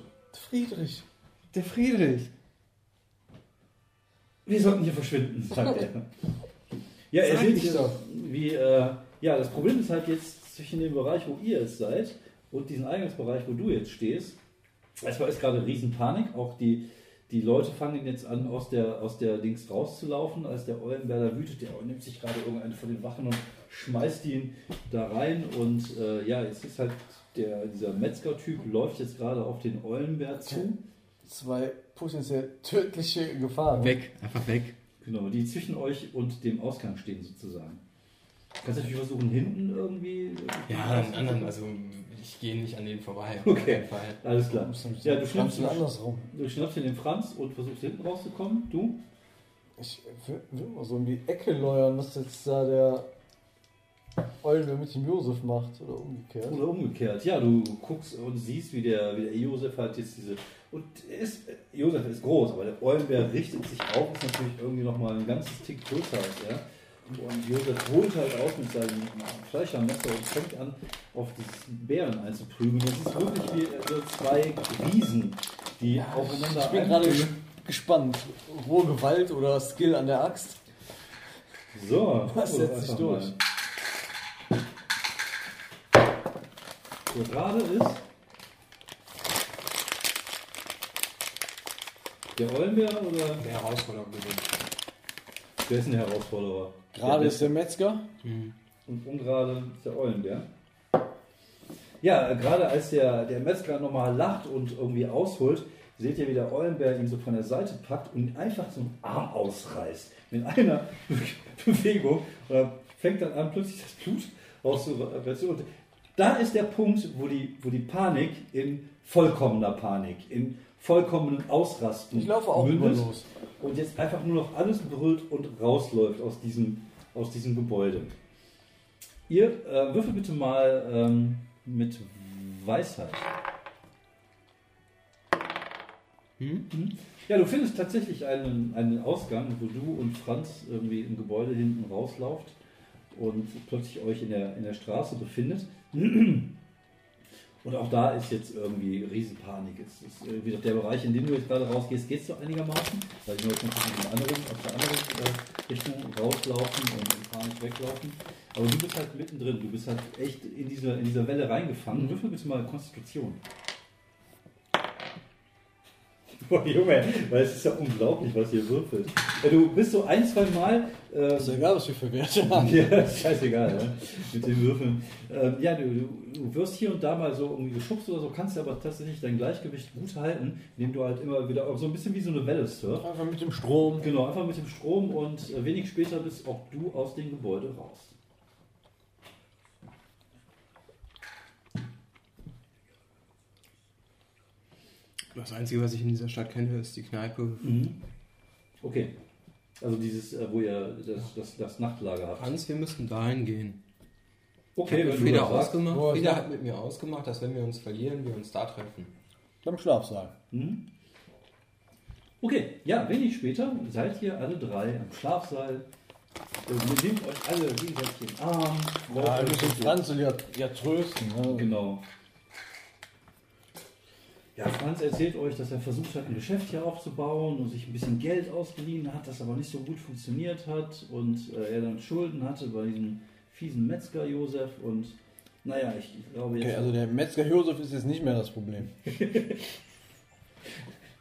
Friedrich. Der Friedrich. Wir sollten hier verschwinden, sagt er. Ja, er sieht doch. wie, äh, ja, das Problem ist halt jetzt zwischen dem Bereich, wo ihr jetzt seid und diesem Eingangsbereich, wo du jetzt stehst. Erstmal ist gerade Riesenpanik, auch die, die Leute fangen jetzt an, aus der, aus der Dings rauszulaufen, als der Eulenberger wütet, der nimmt sich gerade irgendeinen von den Wachen und schmeißt ihn da rein und äh, ja, jetzt ist halt der, dieser Metzger-Typ läuft jetzt gerade auf den Eulenbär zu. Zwei potenziell tödliche Gefahren. Weg, einfach weg. Genau, die zwischen euch und dem Ausgang stehen sozusagen. Du kannst natürlich versuchen, hinten irgendwie. Ja, einen anderen, also ich gehe nicht an denen vorbei. Okay. Alles klar. Ja, du schnappst, Ganz andersrum. du schnappst den Franz und versuchst hinten rauszukommen. Du? Ich will, will mal so in die Ecke leuern, was jetzt da der Eulenbär mit dem Josef macht oder umgekehrt. Oder umgekehrt. Ja, du guckst und siehst, wie der, wie der Josef halt jetzt diese. Und ist, Josef ist groß, aber der Eulenbär richtet sich auf, ist natürlich irgendwie nochmal ein ganzes Tick größer als er. Und Josef holt halt aus mit seinem Fleischermesser und fängt an, auf dieses Bären einzuprügeln. Das ist wirklich wie so zwei Riesen, die aufeinander Ich bin gerade gespannt. Rohe Gewalt oder Skill an der Axt. So, wir setzt sich durch? mal. So, gerade ist der Eulenbär oder Der Herausforderer gewinnt. wer ist denn der Herausforderer? Gerade ist der Metzger. und ungerade ist der Eulenbär. Ja, gerade als der, der Metzger nochmal lacht und irgendwie ausholt, seht ihr, wie der Eulenbär ihn so von der Seite packt und ihn einfach so einen Arm ausreißt. Mit einer Bewegung. Und fängt dann an, plötzlich das Blut auszureißen. Und da ist der Punkt, wo die, wo die Panik in vollkommener Panik, in vollkommenen Ausrasten Ich laufe auch mündet los. und jetzt einfach nur noch alles brüllt und rausläuft aus diesem, aus diesem Gebäude. Ihr äh, würfelt bitte mal ähm, mit Weisheit. Hm? Ja, du findest tatsächlich einen, einen Ausgang, wo du und Franz irgendwie im Gebäude hinten rauslauft und plötzlich euch in der, in der Straße befindet. Und auch da ist jetzt irgendwie Riesenpanik. Es ist äh, wieder der Bereich, in dem du jetzt gerade rausgehst, geht es so einigermaßen. Weil ich nur jetzt noch in anderen, aus der anderen äh, Richtung rauslaufen und in Panik weglaufen. Aber du bist halt mittendrin. Du bist halt echt in dieser, in dieser Welle reingefangen. Würfel bitte mal Konstitution. Boah, Junge, weil es ist ja unglaublich, was ihr würfelt. Du bist so ein, zwei Mal. Äh, Ist ja egal, was wir für Werte haben. ja, ist scheißegal, ja, mit den Würfeln. Ähm, ja, du, du, wirst hier und da mal so irgendwie geschubst oder so, kannst aber tatsächlich dein Gleichgewicht gut halten, indem du halt immer wieder so ein bisschen wie so eine Welle surfst. Einfach mit dem Strom. Genau, einfach mit dem Strom und äh, wenig später bist auch du aus dem Gebäude raus. Das Einzige, was ich in dieser Stadt kenne, ist die Kneipe. Okay. Also dieses, äh, wo ihr das, das, das Nachtlager habt. Hans, wir müssen dahin gehen. Okay, Hat wenn du Frieda das sagst. ausgemacht. Ist Frieda das? hat mit mir ausgemacht, dass wenn wir uns verlieren, wir uns da treffen. Beim Schlafsaal. Mhm. Okay, ja, wenig später seid ihr alle drei am Schlafsaal. Äh, Ihr nehmt euch alle gegenseitig in den Arm. Ja, müssen dass ihr- Franz ja, ja trösten. Ne? Genau. Ja, Franz erzählt euch, dass er versucht hat, ein Geschäft hier aufzubauen und sich ein bisschen Geld ausgeliehen hat, das aber nicht so gut funktioniert hat und äh, er dann Schulden hatte bei diesem fiesen Metzger Josef und naja, ich, ich glaube jetzt. Okay, also der Metzger Josef ist jetzt nicht mehr das Problem.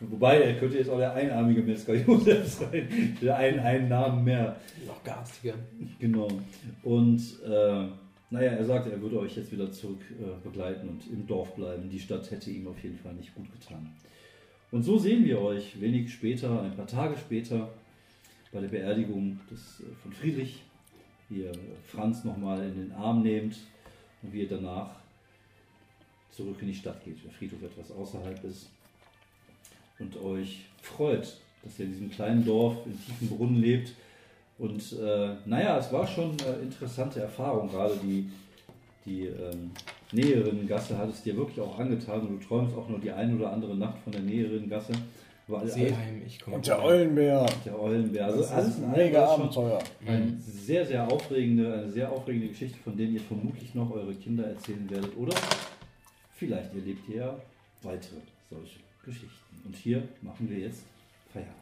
Wobei, er könnte jetzt auch der einarmige Metzger Josef sein, der einen, einen Namen mehr. Noch garstiger. Genau. Und äh, naja, er sagte, er würde euch jetzt wieder zurück äh, begleiten und im Dorf bleiben. Die Stadt hätte ihm auf jeden Fall nicht gut getan. Und so sehen wir euch wenig später, ein paar Tage später, bei der Beerdigung des, äh, von Friedrich, wie ihr Franz nochmal in den Arm nehmt und wie ihr danach zurück in die Stadt geht. Der Friedhof etwas außerhalb ist und euch freut, dass ihr in diesem kleinen Dorf in tiefen Brunnen lebt. Und äh, naja, es war schon eine interessante Erfahrung, gerade die, die ähm, näheren Gasse hat es dir wirklich auch angetan und du träumst auch nur die eine oder andere Nacht von der näheren Gasse. Seeheim, ich komme. Und der Eulenbär. der Eulenbär. Also Das alles ist in ein mega Abenteuer. eine sehr, sehr aufregende, eine sehr aufregende Geschichte, von denen ihr vermutlich noch eure Kinder erzählen werdet. Oder vielleicht erlebt ihr ja weitere solche Geschichten. Und hier machen wir jetzt Feierabend.